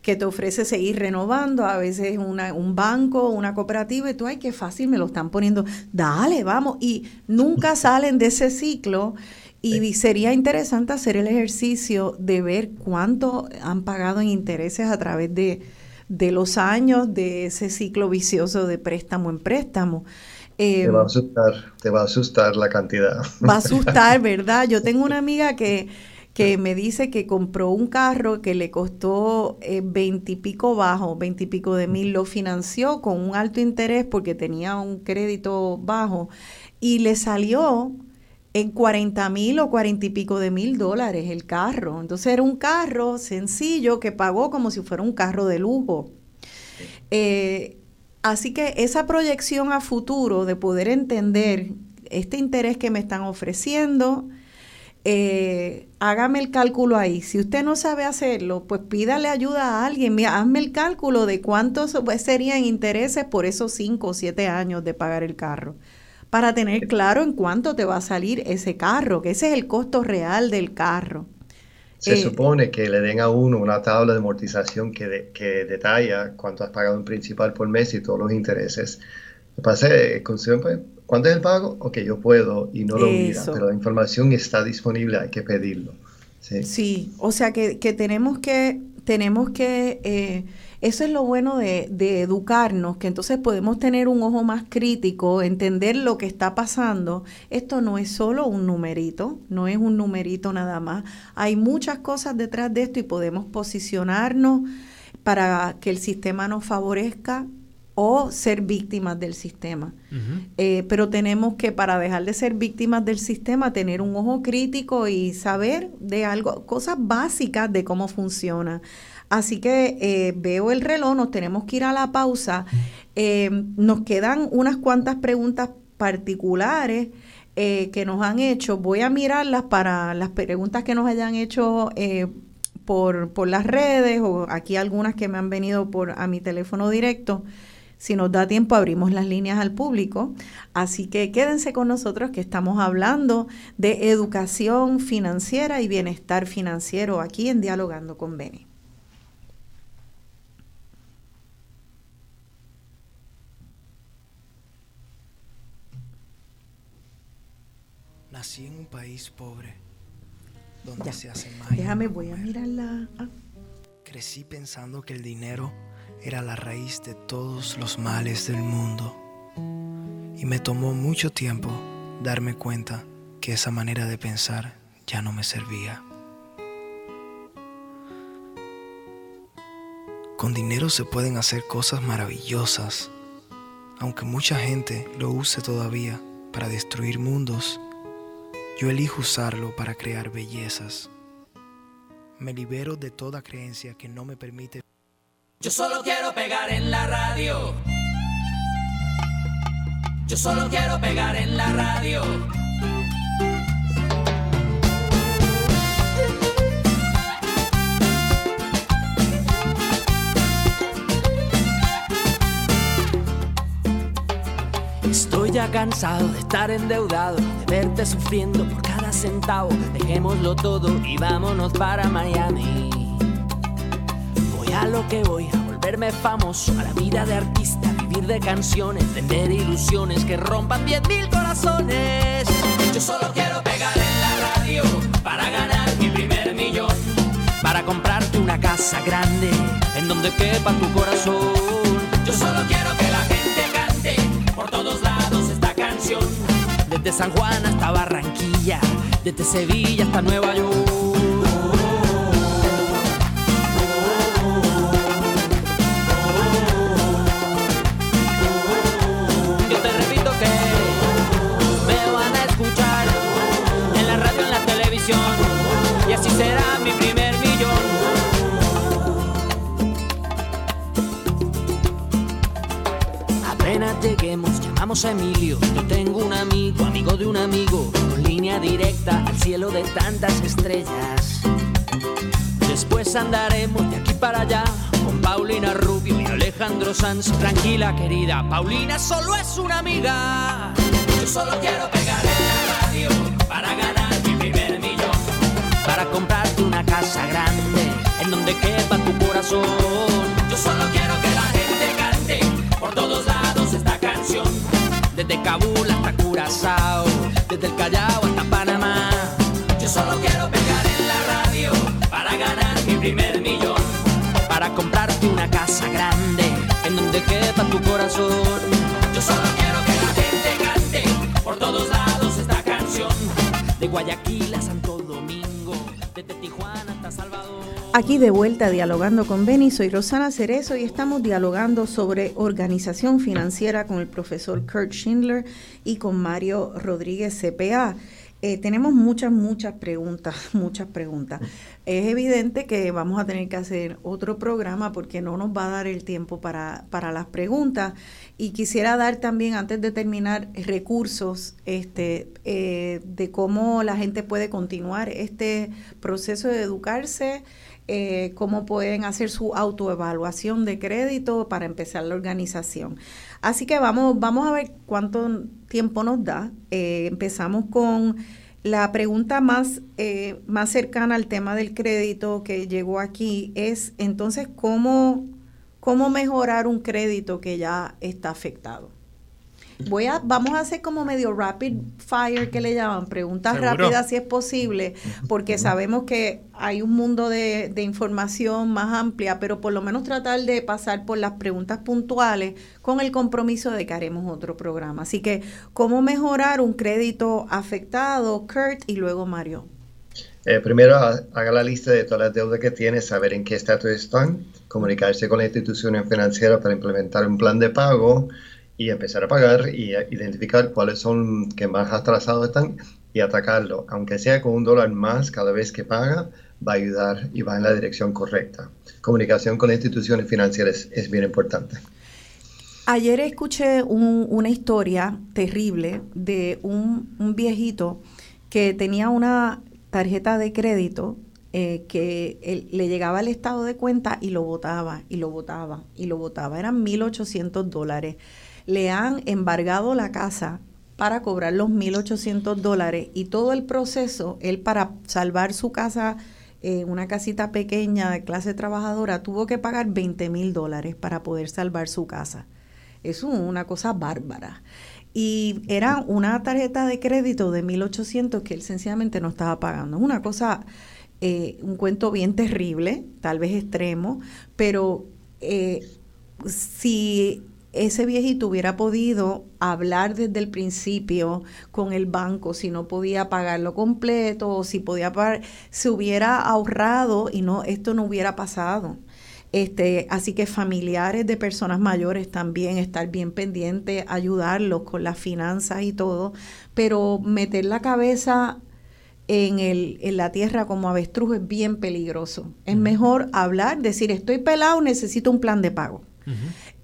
que te ofrece seguir renovando, a veces una, un banco, una cooperativa, y tú, ay, qué fácil me lo están poniendo, dale, vamos, y nunca salen de ese ciclo y sería interesante hacer el ejercicio de ver cuánto han pagado en intereses a través de, los años de ese ciclo vicioso de préstamo en préstamo. te va a em, asustar, te va a asustar la cantidad. Va a asustar, ¿verdad? Yo tengo una amiga que, que me dice que compró un carro que le costó eh, veintipico bajo, veintipico de mil, lo financió con un alto interés porque tenía un crédito bajo y le salió en 40 mil o 40 y pico de mil dólares el carro. Entonces era un carro sencillo que pagó como si fuera un carro de lujo. Eh, así que esa proyección a futuro de poder entender este interés que me están ofreciendo, eh, hágame el cálculo ahí. Si usted no sabe hacerlo, pues pídale ayuda a alguien. Mira, hazme el cálculo de cuántos serían intereses por esos 5 o 7 años de pagar el carro para tener claro en cuánto te va a salir ese carro, que ese es el costo real del carro. Se eh, supone que le den a uno una tabla de amortización que, que detalla cuánto has pagado en principal por mes y todos los intereses. Lo pasa es, pues, ¿cuánto es el pago? Ok, yo puedo y no lo mira, pero la información está disponible, hay que pedirlo. Sí, o sea que, que tenemos que, tenemos que eh, eso es lo bueno de, educarnos, que entonces podemos tener un ojo más crítico, entender lo que está pasando. Esto no es solo un numerito, no es un numerito nada más. Hay muchas cosas detrás de esto y podemos posicionarnos para que el sistema nos favorezca o ser víctimas del sistema. Eh, pero tenemos que, para dejar de ser víctimas del sistema, tener un ojo crítico y saber de algo, cosas básicas de cómo funciona. Así que eh, veo el reloj, nos tenemos que ir a la pausa. Eh, nos quedan unas cuantas preguntas particulares que nos han hecho. Voy a mirarlas para las preguntas que nos hayan hecho por, por las redes o aquí algunas que me han venido por a mi teléfono directo. Si nos da tiempo, abrimos las líneas al público. Así que quédense con nosotros que estamos hablando de educación financiera y bienestar financiero aquí en Dialogando con Beni. Nací en un país pobre, donde se hace más. Déjame, voy a mirarla. Ah. Crecí pensando que el dinero era la raíz de todos los males del mundo. Y me tomó mucho tiempo darme cuenta que esa manera de pensar ya no me servía. Con dinero se pueden hacer cosas maravillosas, Aunque mucha gente lo use todavía para destruir mundos, yo elijo usarlo para crear bellezas. Me libero de toda creencia que no me permite. Yo solo quiero pegar en la radio. Yo solo quiero pegar en la radio. Estoy ya cansado de estar endeudado, de verte sufriendo por cada centavo. Dejémoslo todo y vámonos para Miami. A lo que voy, a volverme famoso, a la vida de artista, vivir de canciones, vender ilusiones que rompan 10.000 corazones. Yo solo quiero pegar en la radio para ganar mi primer millón, para comprarte una casa grande en donde quepa tu corazón. Yo solo quiero que la gente cante por todos lados esta canción, desde San Juan hasta Barranquilla, desde Sevilla hasta Nueva York. A Emilio. Yo tengo un amigo, amigo de un amigo, con línea directa al cielo de tantas estrellas. Después andaremos de aquí para allá con Paulina Rubio y Alejandro Sanz. Tranquila, querida, Paulina solo es una amiga. Yo solo quiero pegar en la radio para ganar mi primer millón. Para comprarte una casa grande en donde quepa tu corazón. Yo solo quiero que Desde Kabul hasta Curazao, desde el Callao hasta Panamá. Yo solo quiero pegar en la radio para ganar mi primer millón. Para comprarte una casa grande en donde quepa tu corazón. Yo solo quiero que la gente cante por todos lados esta canción. De Guayaquil a Santo Aquí de vuelta dialogando con Beni, soy Rosana Cerezo y estamos dialogando sobre organización financiera con el profesor Kurt Schindler y con Mario Rodríguez CPA. Eh, tenemos muchas, muchas preguntas, muchas preguntas. Es evidente que vamos a tener que hacer otro programa porque no nos va a dar el tiempo para, para las preguntas. Y quisiera dar también, antes de terminar, recursos este, eh, de cómo la gente puede continuar este proceso de educarse, eh, cómo pueden hacer su autoevaluación de crédito para empezar la organización. Así que vamos, vamos a ver cuánto tiempo nos da. Eh, empezamos con la pregunta más, eh, más cercana al tema del crédito que llegó aquí es entonces cómo, cómo mejorar un crédito que ya está afectado. Voy a, vamos a hacer como medio rapid fire que le llaman, preguntas ¿Seguro? rápidas si es posible, porque sabemos que hay un mundo de, de información más amplia, pero por lo menos tratar de pasar por las preguntas puntuales con el compromiso de que haremos otro programa. Así que, ¿cómo mejorar un crédito afectado, Kurt, y luego Mario? Eh, primero, ha- haga la lista de todas las deudas que tiene, saber en qué estatus están, comunicarse con la institución financiera para implementar un plan de pago y empezar a pagar y identificar cuáles son que más atrasados están y atacarlo. Aunque sea con un dólar más cada vez que paga, va a ayudar y va en la dirección correcta. Comunicación con instituciones financieras es bien importante. Ayer escuché un- una historia terrible de un, un viejito que tenía una tarjeta de crédito eh, que le llegaba al estado de cuenta y lo botaba, y lo botaba, y lo botaba. Eran 1.800 dólares. Le han embargado la casa para cobrar los 1.800 dólares y todo el proceso, él para salvar su casa, eh, una casita pequeña de clase trabajadora, tuvo que pagar 20 mil dólares para poder salvar su casa. Es una cosa bárbara. Y era una tarjeta de crédito de 1.800 que él sencillamente no estaba pagando. Es una cosa, eh, un cuento bien terrible, tal vez extremo, pero eh, si ese viejito hubiera podido hablar desde el principio con el banco, si no podía pagarlo completo o si podía pagar, se hubiera ahorrado y no esto no hubiera pasado. Este, así que familiares de personas mayores también, estar bien pendiente, ayudarlos con las finanzas y todo, pero meter la cabeza en, el, en la tierra como avestruz es bien peligroso. Es mejor hablar, decir, estoy pelado, necesito un plan de pago.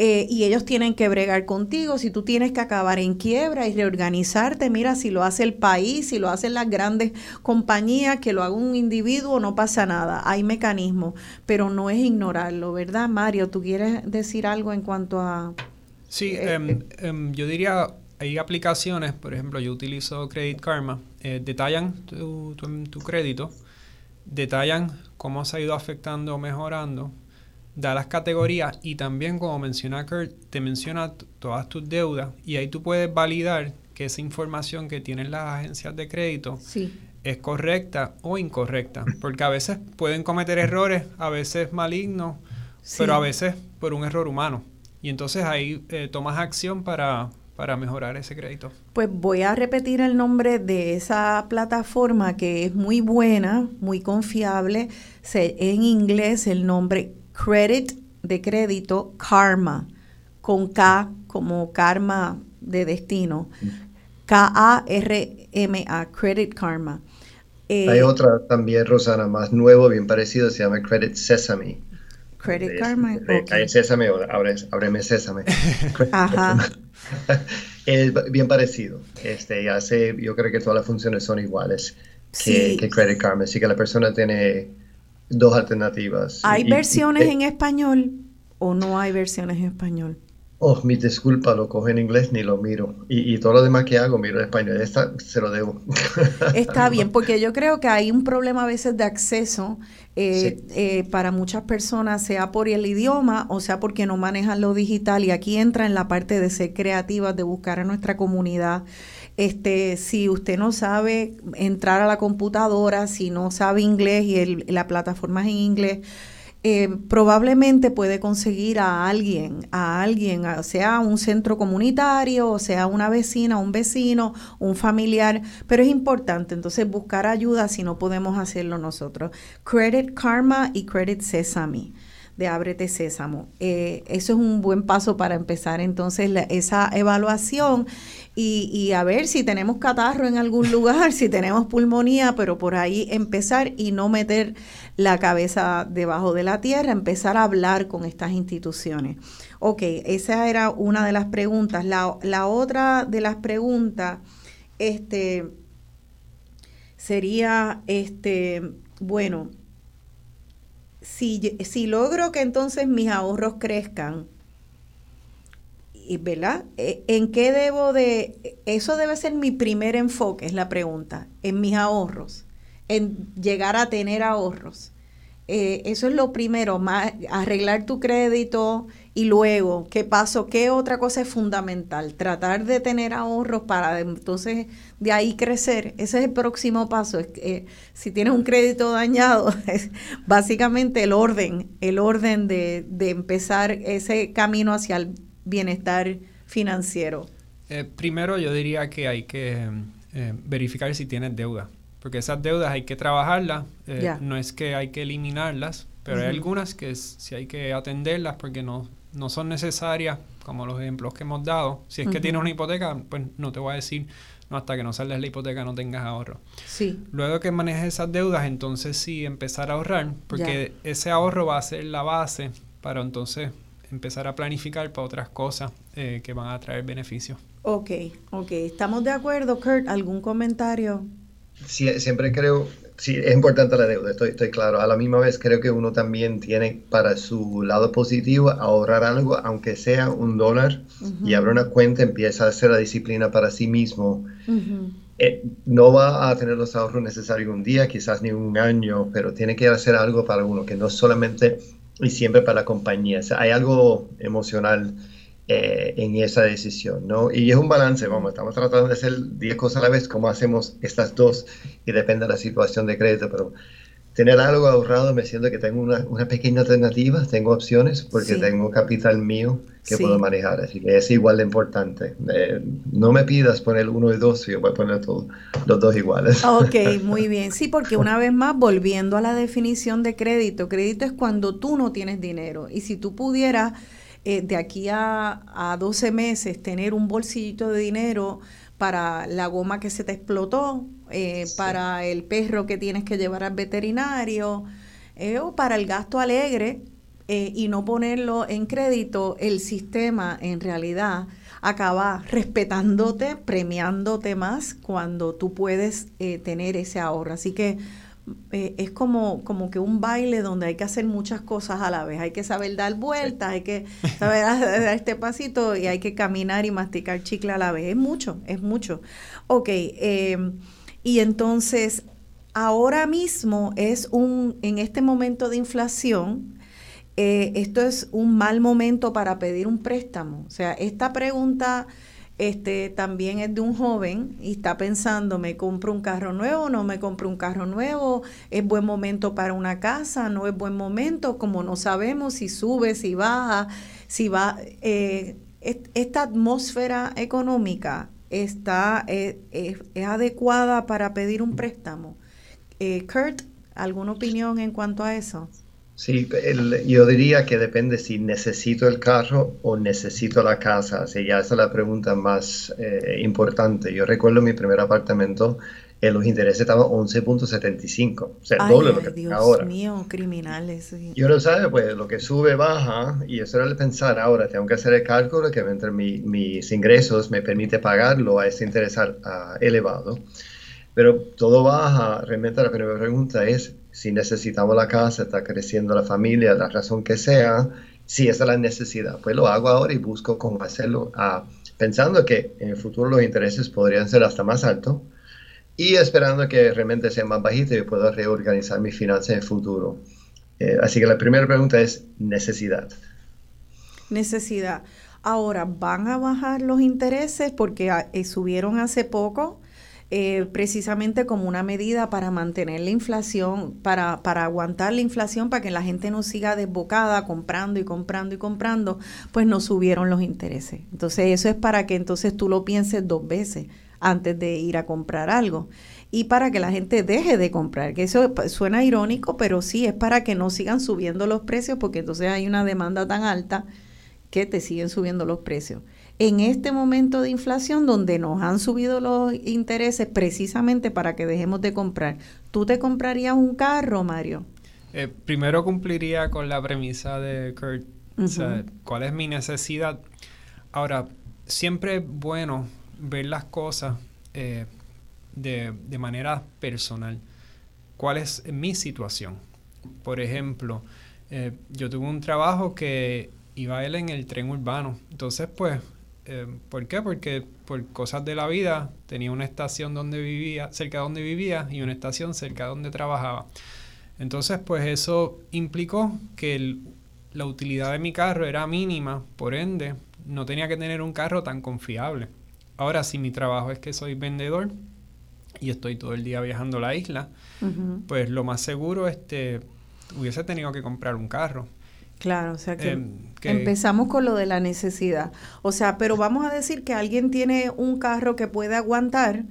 Eh, y ellos tienen que bregar contigo. Si tú tienes que acabar en quiebra y reorganizarte, mira, si lo hace el país, si lo hacen las grandes compañías, que lo haga un individuo, no pasa nada. Hay mecanismos, pero no es ignorarlo, ¿verdad, Mario? ¿Tú quieres decir algo en cuanto a... Sí, eh, em, em, yo diría, hay aplicaciones, por ejemplo, yo utilizo Credit Karma, eh, detallan tu, tu crédito, detallan cómo se ha ido afectando o mejorando da las categorías y también, como menciona Kurt, te menciona todas tus deudas y ahí tú puedes validar que esa información que tienen las agencias de crédito es correcta o incorrecta, porque a veces pueden cometer errores, a veces malignos, pero a veces por un error humano. Y entonces ahí eh, tomas acción para, para mejorar ese crédito. Pues voy a repetir el nombre de esa plataforma que es muy buena, muy confiable. en inglés el nombre credit de crédito, karma, con K como karma de destino. K-A-R-M-A, Credit Karma. Eh, Hay otra también, Rosana, más nuevo, bien parecido, se llama Credit Sesame. Credit Karma. okay. Sésame o ábreme Sésame. Ajá. es bien parecido. Este, hace, yo creo que todas las funciones son iguales que, que Credit Karma. Así que la persona tiene dos alternativas. ¿Hay versiones en español o no hay versiones en español? Oh, mi disculpa, lo cojo en inglés ni lo miro. Y, todo lo demás que hago, miro en español. Esta se lo debo. Está bien, porque yo creo que hay un problema a veces de acceso eh, eh, para muchas personas, sea por el idioma o sea porque no manejan lo digital. Y aquí entra en la parte de ser creativas, de buscar a nuestra comunidad. Este, si usted no sabe entrar a la computadora, si no sabe inglés y la plataforma es en inglés, eh, probablemente puede conseguir a alguien, a alguien, sea un centro comunitario, sea una vecina, un vecino, un familiar, pero es importante entonces buscar ayuda si no podemos hacerlo nosotros. Credit Karma y Credit Sesame de Ábrete Sésamo. Eh, eso es un buen paso para empezar entonces esa evaluación y, a ver si tenemos catarro en algún lugar, si tenemos pulmonía, pero por ahí empezar y no meter la cabeza debajo de la tierra, empezar a hablar con estas instituciones. Ok, esa era una de las preguntas. La, la otra de las preguntas este, sería, este, bueno, si, si logro que entonces mis ahorros crezcan, ¿verdad? E, ¿En qué debo de...? Eso debe ser mi primer enfoque, es la pregunta, en mis ahorros, en llegar a tener ahorros. Eh, eso es lo primero, arreglar tu crédito y luego, ¿qué paso? ¿Qué otra cosa es fundamental? Tratar de tener ahorros para entonces de ahí crecer. Ese es el próximo paso. Que, si tienes un crédito dañado, es básicamente el orden, el orden de, de empezar ese camino hacia el bienestar financiero? Eh, primero yo diría que hay que eh, verificar si tienes deuda, porque esas deudas hay que trabajarlas, eh, no es que hay que eliminarlas, pero hay algunas que sí hay que atenderlas porque no, no son necesarias, como los ejemplos que hemos dado. Si es que tienes una hipoteca, pues no te voy a decir, no, hasta que no salgas la hipoteca no tengas ahorro. Sí. Luego que manejes esas deudas, entonces sí empezar a ahorrar, porque ese ahorro va a ser la base para entonces empezar a planificar para otras cosas eh, que van a traer beneficios. Ok, ok. ¿Estamos de acuerdo, Kurt? ¿Algún comentario? Sí, siempre creo, sí, es importante la deuda, estoy, estoy claro. A la misma vez creo que uno también tiene para su lado positivo ahorrar algo, aunque sea un dólar, y abre una cuenta, empieza a hacer la disciplina para sí mismo. Eh, no va a tener los ahorros necesarios un día, quizás ni un año, pero tiene que hacer algo para uno, que no solamente y siempre para la compañía. O sea, hay algo emocional eh, en esa decisión, ¿no? Y es un balance, vamos, estamos tratando de hacer 10 cosas a la vez, como hacemos estas dos, y depende de la situación de crédito, pero tener algo ahorrado me siento que tengo una, una pequeña alternativa, tengo opciones porque tengo capital mío que puedo manejar, así que es igual de importante. Eh, no me pidas poner uno y dos, yo voy a poner todo, los dos iguales. Ok, muy bien. Sí, porque una vez más, volviendo a la definición de crédito, crédito es cuando tú no tienes dinero y si tú pudieras eh, de aquí a, a 12 meses tener un bolsillito de dinero para la goma que se te explotó, eh, para el perro que tienes que llevar al veterinario eh, o para el gasto alegre eh, y no ponerlo en crédito, el sistema en realidad acaba respetándote, premiándote más cuando tú puedes tener ese ahorro. Así que eh, es como, como que un baile donde hay que hacer muchas cosas a la vez. Hay que saber dar vueltas, hay que saber dar este pasito y hay que caminar y masticar chicle a la vez. Es mucho, es mucho. Ok, eh, y entonces ahora mismo es un, en este momento de inflación, eh, esto es un mal momento para pedir un préstamo. O sea, esta pregunta este también es de un joven y está pensando, ¿me compro un carro nuevo? ¿No me compro un carro nuevo? ¿Es buen momento para una casa? ¿No es buen momento? Como no sabemos si sube, si baja, si va... Eh, esta atmósfera económica está eh, es, adecuada para pedir un préstamo. Eh, Kurt, ¿alguna opinión en cuanto a eso? Sí, yo diría que depende si necesito el carro o necesito la casa. Así ya esa es la pregunta más eh, importante. Yo recuerdo mi primer apartamento, eh, los intereses estaban 11.75, o sea, el doble de lo que Dios ahora. mío, criminales. Yo no sabe, pues lo que sube baja y eso era el pensar, ahora tengo que hacer el cálculo que entre mis ingresos me permite pagarlo a ese interés elevado. Pero todo baja, realmente la primera pregunta es, si necesitamos la casa, está creciendo la familia, la razón que sea, si esa es la necesidad, pues lo hago ahora y busco cómo hacerlo, ah, pensando que en el futuro los intereses podrían ser hasta más altos y esperando que realmente sea más bajito y pueda reorganizar mis finanzas en el futuro. Eh, así que la primera pregunta es necesidad. Necesidad. Ahora, ¿van a bajar los intereses porque ah, eh, subieron hace poco? Eh, precisamente como una medida para mantener la inflación, para, para aguantar la inflación, para que la gente no siga desbocada comprando y comprando y comprando, pues no subieron los intereses. Entonces eso es para que entonces tú lo pienses dos veces antes de ir a comprar algo y para que la gente deje de comprar, que eso suena irónico, pero sí es para que no sigan subiendo los precios porque entonces hay una demanda tan alta que te siguen subiendo los precios en este momento de inflación donde nos han subido los intereses precisamente para que dejemos de comprar. ¿Tú te comprarías un carro, Mario? Eh, primero cumpliría con la premisa de Kurt, o sea, cuál es mi necesidad. Ahora, siempre es bueno ver las cosas eh, de, de manera personal. ¿Cuál es mi situación? Por ejemplo, eh, yo tuve un trabajo que iba él en el tren urbano. Entonces, pues, eh, ¿Por qué? Porque por cosas de la vida tenía una estación donde vivía, cerca de donde vivía y una estación cerca de donde trabajaba. Entonces, pues eso implicó que la utilidad de mi carro era mínima, por ende, no tenía que tener un carro tan confiable. Ahora, si mi trabajo es que soy vendedor y estoy todo el día viajando a la isla, pues lo más seguro este, hubiese tenido que comprar un carro. Claro, o sea que, em, empezamos con lo de la necesidad. O sea, pero vamos a decir que alguien tiene un carro que puede aguantar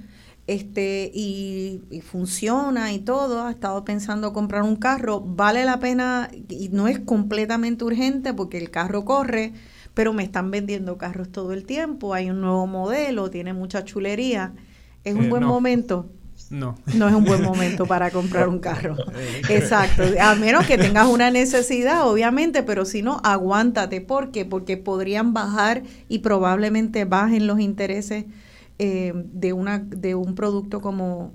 este y, funciona y todo, ha estado pensando comprar un carro, vale la pena y no es completamente urgente porque el carro corre, pero me están vendiendo carros todo el tiempo, hay un nuevo modelo, tiene mucha chulería. Es un eh, buen momento. No. No es un buen momento para comprar un carro. Exacto. A menos que tengas una necesidad, obviamente, pero si no, aguántate. ¿Por qué? Porque podrían bajar y probablemente bajen los intereses eh, de, una, de un producto como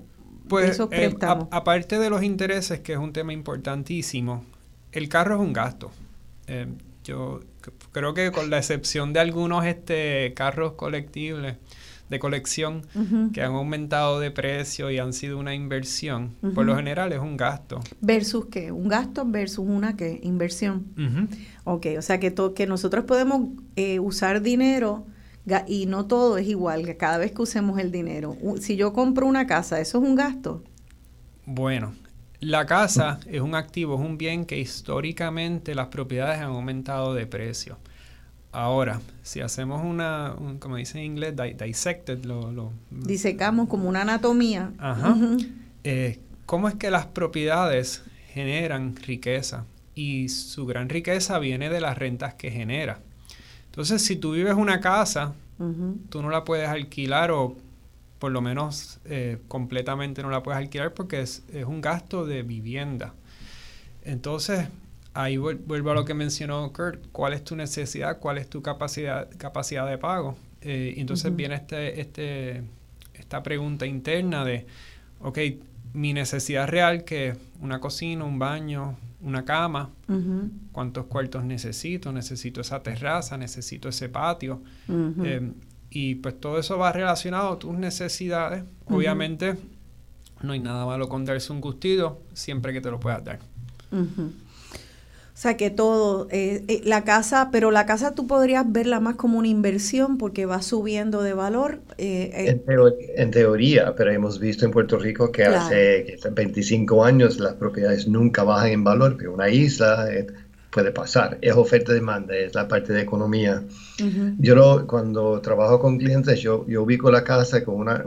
pues, esos eh, préstamos. aparte de los intereses, que es un tema importantísimo, el carro es un gasto. Eh, yo creo que con la excepción de algunos este, carros colectivos, de colección que han aumentado de precio y han sido una inversión, por lo general es un gasto. ¿Versus qué? ¿Un gasto versus una qué? Inversión. Ok, o sea que, que nosotros podemos eh, usar dinero y no todo es igual, que cada vez que usemos el dinero. Si yo compro una casa, ¿eso es un gasto? Bueno, la casa es un activo, es un bien que históricamente las propiedades han aumentado de precio. Ahora, si hacemos una, como dice en inglés, dissected, lo, disecamos como una anatomía. Ajá. Eh, ¿Cómo es que las propiedades generan riqueza? Y su gran riqueza viene de las rentas que genera. Entonces, si tú vives una casa, tú no la puedes alquilar o por lo menos eh, completamente no la puedes alquilar porque es, un gasto de vivienda. Entonces, ahí vuelvo a lo que mencionó Kurt, ¿cuál es tu necesidad? ¿Cuál es tu capacidad, capacidad de pago? Eh, y entonces viene este, este, esta pregunta interna de, ok, mi necesidad real que una cocina, un baño, una cama, cuántos cuartos necesito, necesito esa terraza, necesito ese patio. Y pues todo eso va relacionado a tus necesidades. Obviamente no hay nada malo con darse un gustido siempre que te lo puedas dar. O sea que todo, eh, eh, la casa, pero la casa tú podrías verla más como una inversión porque va subiendo de valor. Eh, en, teoría, pero hemos visto en Puerto Rico que hace 25 años las propiedades nunca bajan en valor, que una isla puede pasar. Es oferta-demanda, es la parte de economía. Yo lo, cuando trabajo con clientes, yo, yo ubico la casa con una,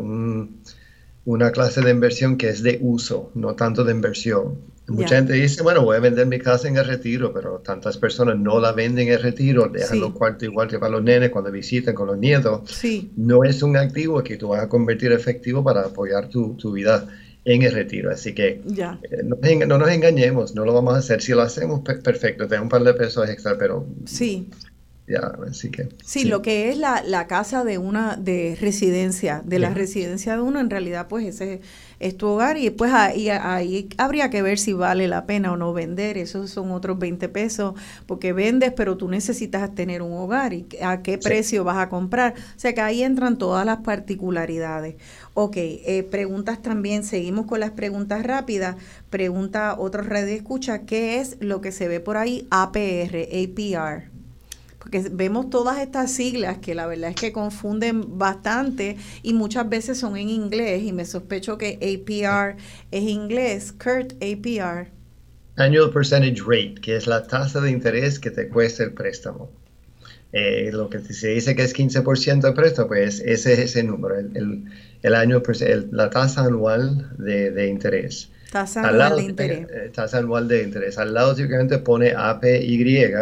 una clase de inversión que es de uso, no tanto de inversión. Mucha gente dice, bueno, voy a vender mi casa en el retiro, pero tantas personas no la venden en el retiro, dejan los cuartos igual que para los nenes cuando visitan con los nietos. Sí. No es un activo que tú vas a convertir efectivo para apoyar tu, tu vida en el retiro. Así que eh, no, nos engañemos, no lo vamos a hacer. Si lo hacemos, perfecto, te un par de pesos extra, pero... Sí. Ya, así que... Sí, lo que es la, la, casa de una de residencia, de la residencia de uno, en realidad pues ese es tu hogar y pues ahí, ahí habría que ver si vale la pena o no vender, esos son otros 20 pesos, porque vendes, pero tú necesitas tener un hogar y a qué precio vas a comprar. O sea que ahí entran todas las particularidades. Ok, eh, preguntas también, seguimos con las preguntas rápidas. Pregunta otro de escucha, ¿qué es lo que se ve por ahí? APR, APR porque vemos todas estas siglas que la verdad es que confunden bastante y muchas veces son en inglés y me sospecho que APR es inglés. Kurt, APR. Annual Percentage Rate, que es la tasa de interés que te cuesta el préstamo. Eh, lo que se dice que es 15% de préstamo, pues ese es ese número, el, el, año, la tasa anual de, interés. Tasa anual de interés. Eh, tasa anual de interés. Al lado típicamente pone APY,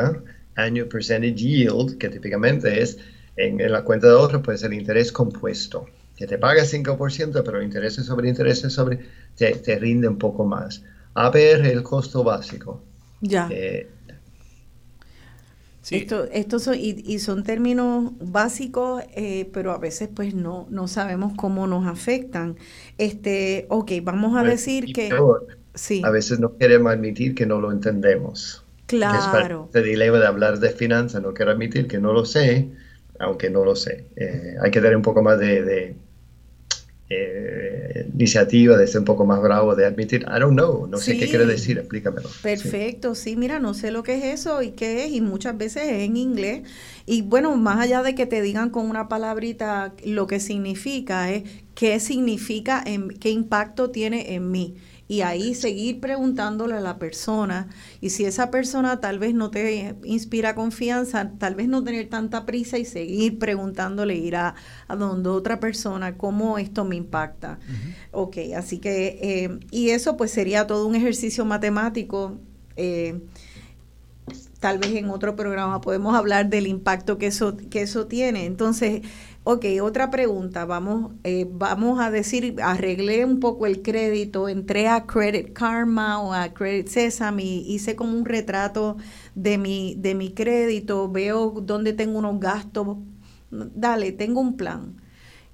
Annual Percentage Yield, que típicamente es en, la cuenta de ahorro, pues el interés compuesto, que te paga 5%, pero intereses sobre intereses sobre te, te rinde un poco más. APR el costo básico. Ya. Eh, esto, estos son, y, son términos básicos, eh, pero a veces pues no, no sabemos cómo nos afectan. Este, ok, vamos a decir que... sí. A veces no queremos admitir que no lo entendemos. Claro. Este dilema de hablar de finanzas, no quiero admitir que no lo sé, aunque no lo sé. Eh, hay que tener un poco más de eh, iniciativa de ser un poco más bravo, de admitir, I don't know, no sé qué quiere decir, explícamelo. Perfecto, sí. mira, no sé lo que es eso y qué es, y muchas veces es en inglés. Y bueno, más allá de que te digan con una palabrita lo que significa, es qué significa, en, qué impacto tiene en mí y ahí seguir preguntándole a la persona y si esa persona tal vez no te inspira confianza, tal vez no tener tanta prisa y seguir preguntándole, ir a, donde otra persona, cómo esto me impacta. Ok, así que, eh, y eso pues sería todo un ejercicio matemático. Eh, tal vez en otro programa podemos hablar del impacto que eso, que eso tiene. Entonces, Ok, otra pregunta. Vamos, eh, vamos a decir, arreglé un poco el crédito, entré a Credit Karma o a Credit Sesame, hice como un retrato de mi, de mi crédito, veo dónde tengo unos gastos. Dale, tengo un plan.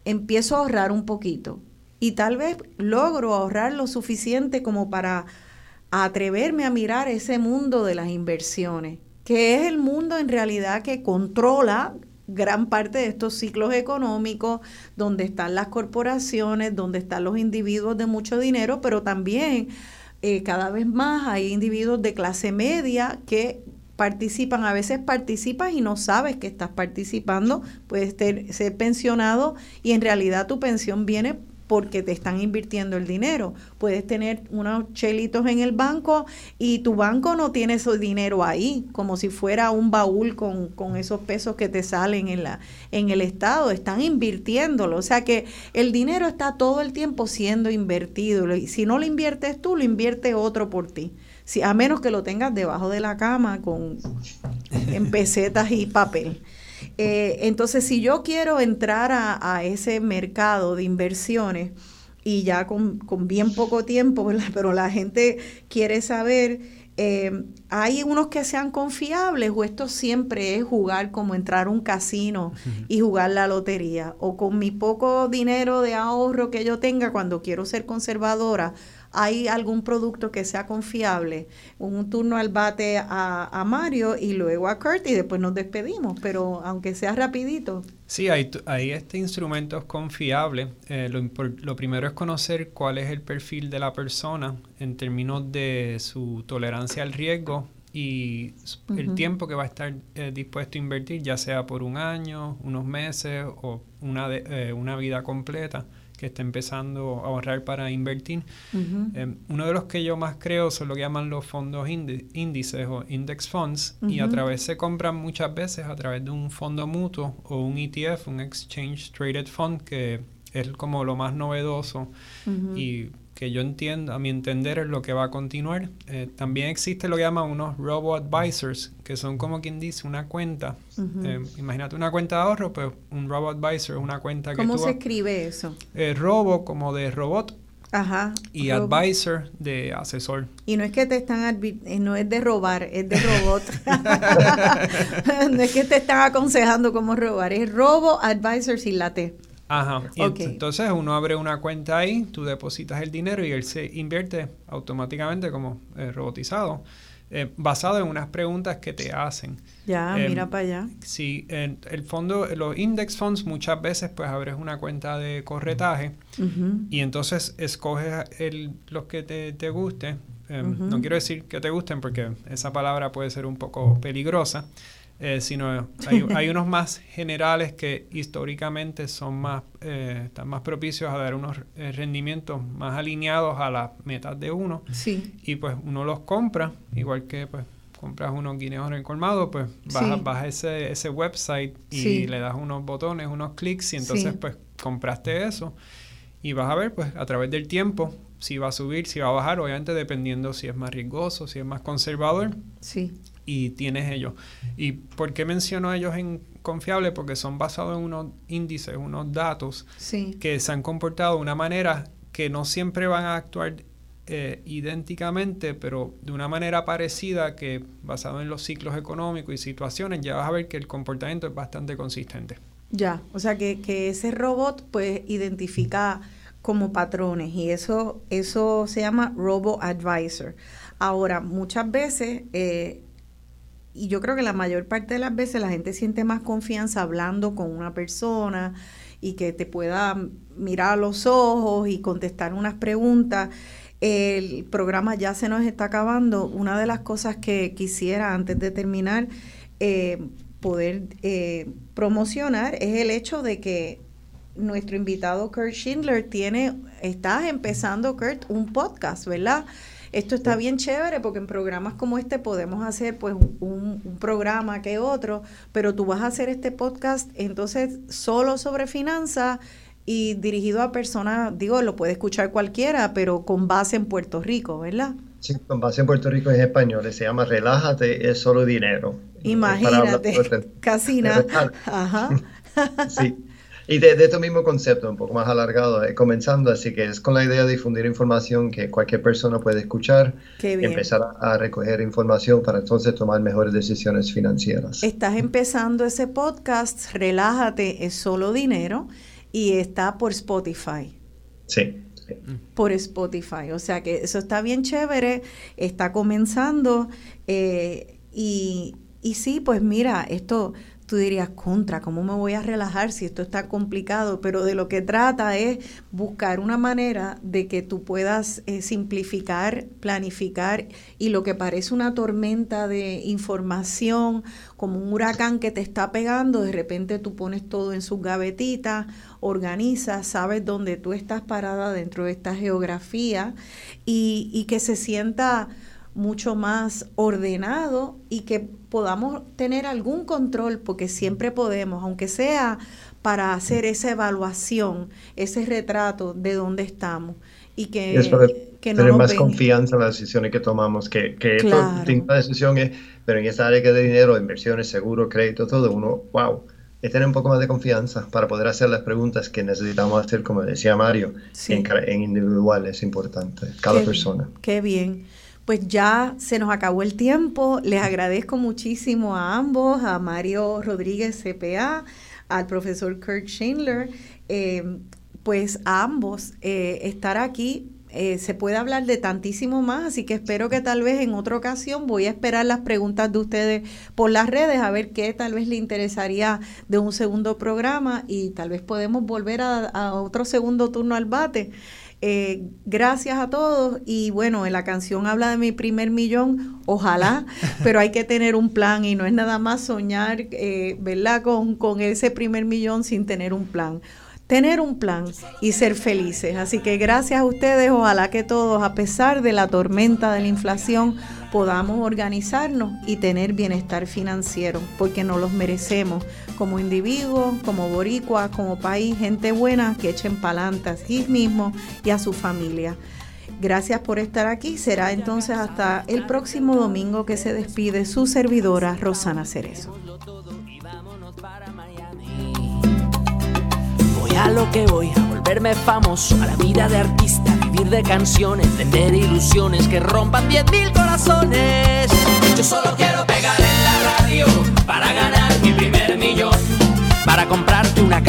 Empiezo a ahorrar un poquito y tal vez logro ahorrar lo suficiente como para atreverme a mirar ese mundo de las inversiones, que es el mundo en realidad que controla gran parte de estos ciclos económicos, donde están las corporaciones, donde están los individuos de mucho dinero, pero también eh, cada vez más hay individuos de clase media que participan, a veces participas y no sabes que estás participando, puedes ser pensionado y en realidad tu pensión viene porque te están invirtiendo el dinero. Puedes tener unos chelitos en el banco y tu banco no tiene ese dinero ahí, como si fuera un baúl con, con esos pesos que te salen en, la, en el Estado. Están invirtiéndolo. O sea que el dinero está todo el tiempo siendo invertido. Y si no lo inviertes tú, lo invierte otro por ti. Si, a menos que lo tengas debajo de la cama con en pesetas y papel. Eh, entonces, si yo quiero entrar a, ese mercado de inversiones y ya con, bien poco tiempo, pero la gente quiere saber, eh, ¿hay unos que sean confiables o esto siempre es jugar como entrar a un casino y jugar la lotería? O con mi poco dinero de ahorro que yo tenga cuando quiero ser conservadora, hay algún producto que sea confiable. Un turno al bate a, Mario y luego a Kurt y después nos despedimos, pero aunque sea rapidito. Sí, hay, hay este instrumento confiable. Eh, lo, lo, primero es conocer cuál es el perfil de la persona en términos de su tolerancia al riesgo y el tiempo que va a estar eh, dispuesto a invertir, ya sea por un año, unos meses o una, de, eh, una vida completa que está empezando a ahorrar para invertir. Em, uno de los que yo más creo son lo que llaman los fondos índices o index funds y a través se compran muchas veces a través de un fondo mutuo o un ETF, un Exchange Traded Fund, que es como lo más novedoso y que yo entiendo, a mi entender, es lo que va a continuar. Eh, también existe lo que llaman unos robo-advisors, que son como quien dice una cuenta. Eh, imagínate una cuenta de ahorro, pues un robo-advisor es una cuenta que ¿Cómo se escribe eso? Eh, robo como de robot. Ajá. Y advisor de asesor. Y no es que te están, no es de robar, es de robot. no es que te están aconsejando cómo robar, es robo advisor sin la T. Ajá. Y entonces uno abre una cuenta ahí, tú depositas el dinero y él se invierte automáticamente como eh, robotizado, eh, basado en unas preguntas que te hacen. Ya, em, mira para allá. Sí, en el fondo, los index funds muchas veces pues abres una cuenta de corretaje y entonces escoges el, los que te, te guste. Em, no quiero decir que te gusten porque esa palabra puede ser un poco peligrosa. Eh, sino hay, hay, unos más generales que históricamente son más, eh, están más propicios a dar unos eh, rendimientos más alineados a las metas de uno. Sí. Y pues uno los compra, igual que pues compras unos guineos en colmado, pues vas, a ese, ese website y le das unos botones, unos clics y entonces pues compraste eso y vas a ver pues a través del tiempo si va a subir, si va a bajar, obviamente dependiendo si es más riesgoso, si es más conservador. Sí y tienes ellos. ¿Y por qué menciono ellos en confiable? Porque son basados en unos índices, unos datos que se han comportado de una manera que no siempre van a actuar eh, idénticamente, pero de una manera parecida que basado en los ciclos económicos y situaciones, ya vas a ver que el comportamiento es bastante consistente. Ya, o sea que, que ese robot pues identifica como patrones y eso, eso se llama Robo Advisor. Ahora, muchas veces eh, y yo creo que la mayor parte de las veces la gente siente más confianza hablando con una persona y que te pueda mirar a los ojos y contestar unas preguntas. El programa ya se nos está acabando. Una de las cosas que quisiera antes de terminar eh, poder eh, promocionar es el hecho de que nuestro invitado Kurt Schindler tiene, está empezando Kurt un podcast, ¿verdad? Esto está bien chévere porque en programas como este podemos hacer pues un, programa que otro, pero tú vas a hacer este podcast entonces solo sobre finanzas y dirigido a personas, digo, lo puede escuchar cualquiera, pero con base en Puerto Rico, ¿verdad? Sí, con base en Puerto Rico es español, se llama Relájate, es solo dinero. Imagínate, casi nada. Ajá. sí. Y de, de, este mismo concepto, un poco más alargado, eh, comenzando, así que es con la idea de difundir información que cualquier persona puede escuchar, empezar a, recoger información para entonces tomar mejores decisiones financieras. Estás empezando ese podcast, Relájate, es solo dinero, y está por Spotify. Sí. Por Spotify, o sea que eso está bien chévere, está comenzando eh, y, y sí, pues mira, esto tú dirías, contra, ¿cómo me voy a relajar si esto está complicado? Pero de lo que trata es buscar una manera de que tú puedas eh, simplificar, planificar y lo que parece una tormenta de información, como un huracán que te está pegando, de repente tú pones todo en sus gavetitas, organizas, sabes dónde tú estás parada dentro de esta geografía y, y que se sienta mucho más ordenado y que podamos tener algún control, porque siempre podemos, aunque sea para hacer esa evaluación, ese retrato de dónde estamos y que, que no tener más confianza en las decisiones que tomamos, que, que claro. esto, decisión es, pero en esa área que de dinero, inversiones, seguro, crédito, todo, uno, wow, es tener un poco más de confianza para poder hacer las preguntas que necesitamos hacer, como decía Mario, en, en, individual es importante, cada persona. Qué bien pues ya se nos acabó el tiempo. Les agradezco muchísimo a ambos, a Mario Rodríguez CPA, al profesor Kurt Schindler, eh, pues a ambos eh, estar aquí. Eh, se puede hablar de tantísimo más, así que espero que tal vez en otra ocasión voy a esperar las preguntas de ustedes por las redes, a ver qué tal vez le interesaría de un segundo programa y tal vez podemos volver a otro segundo turno al bate. Eh, gracias a todos y bueno, en la canción habla de mi primer millón, ojalá, pero hay que tener un plan y no es nada más soñar, eh, ¿verdad? Con, con ese primer millón sin tener un plan tener un plan y ser felices. Así que gracias a ustedes, ojalá que todos, a pesar de la tormenta de la inflación, podamos organizarnos y tener bienestar financiero, porque nos los merecemos como individuos, como boricuas, como país, gente buena que echen palantas a sí mismos y a su familia. Gracias por estar aquí. Será entonces hasta el próximo domingo que se despide su servidora Rosana Cerezo. Voy a lo que voy, a volverme famoso, a la vida de artista, vivir de canciones, vender ilusiones que rompan 10.000 corazones. Yo solo quiero pegar para ganar mi primer millón, para comprarte una casa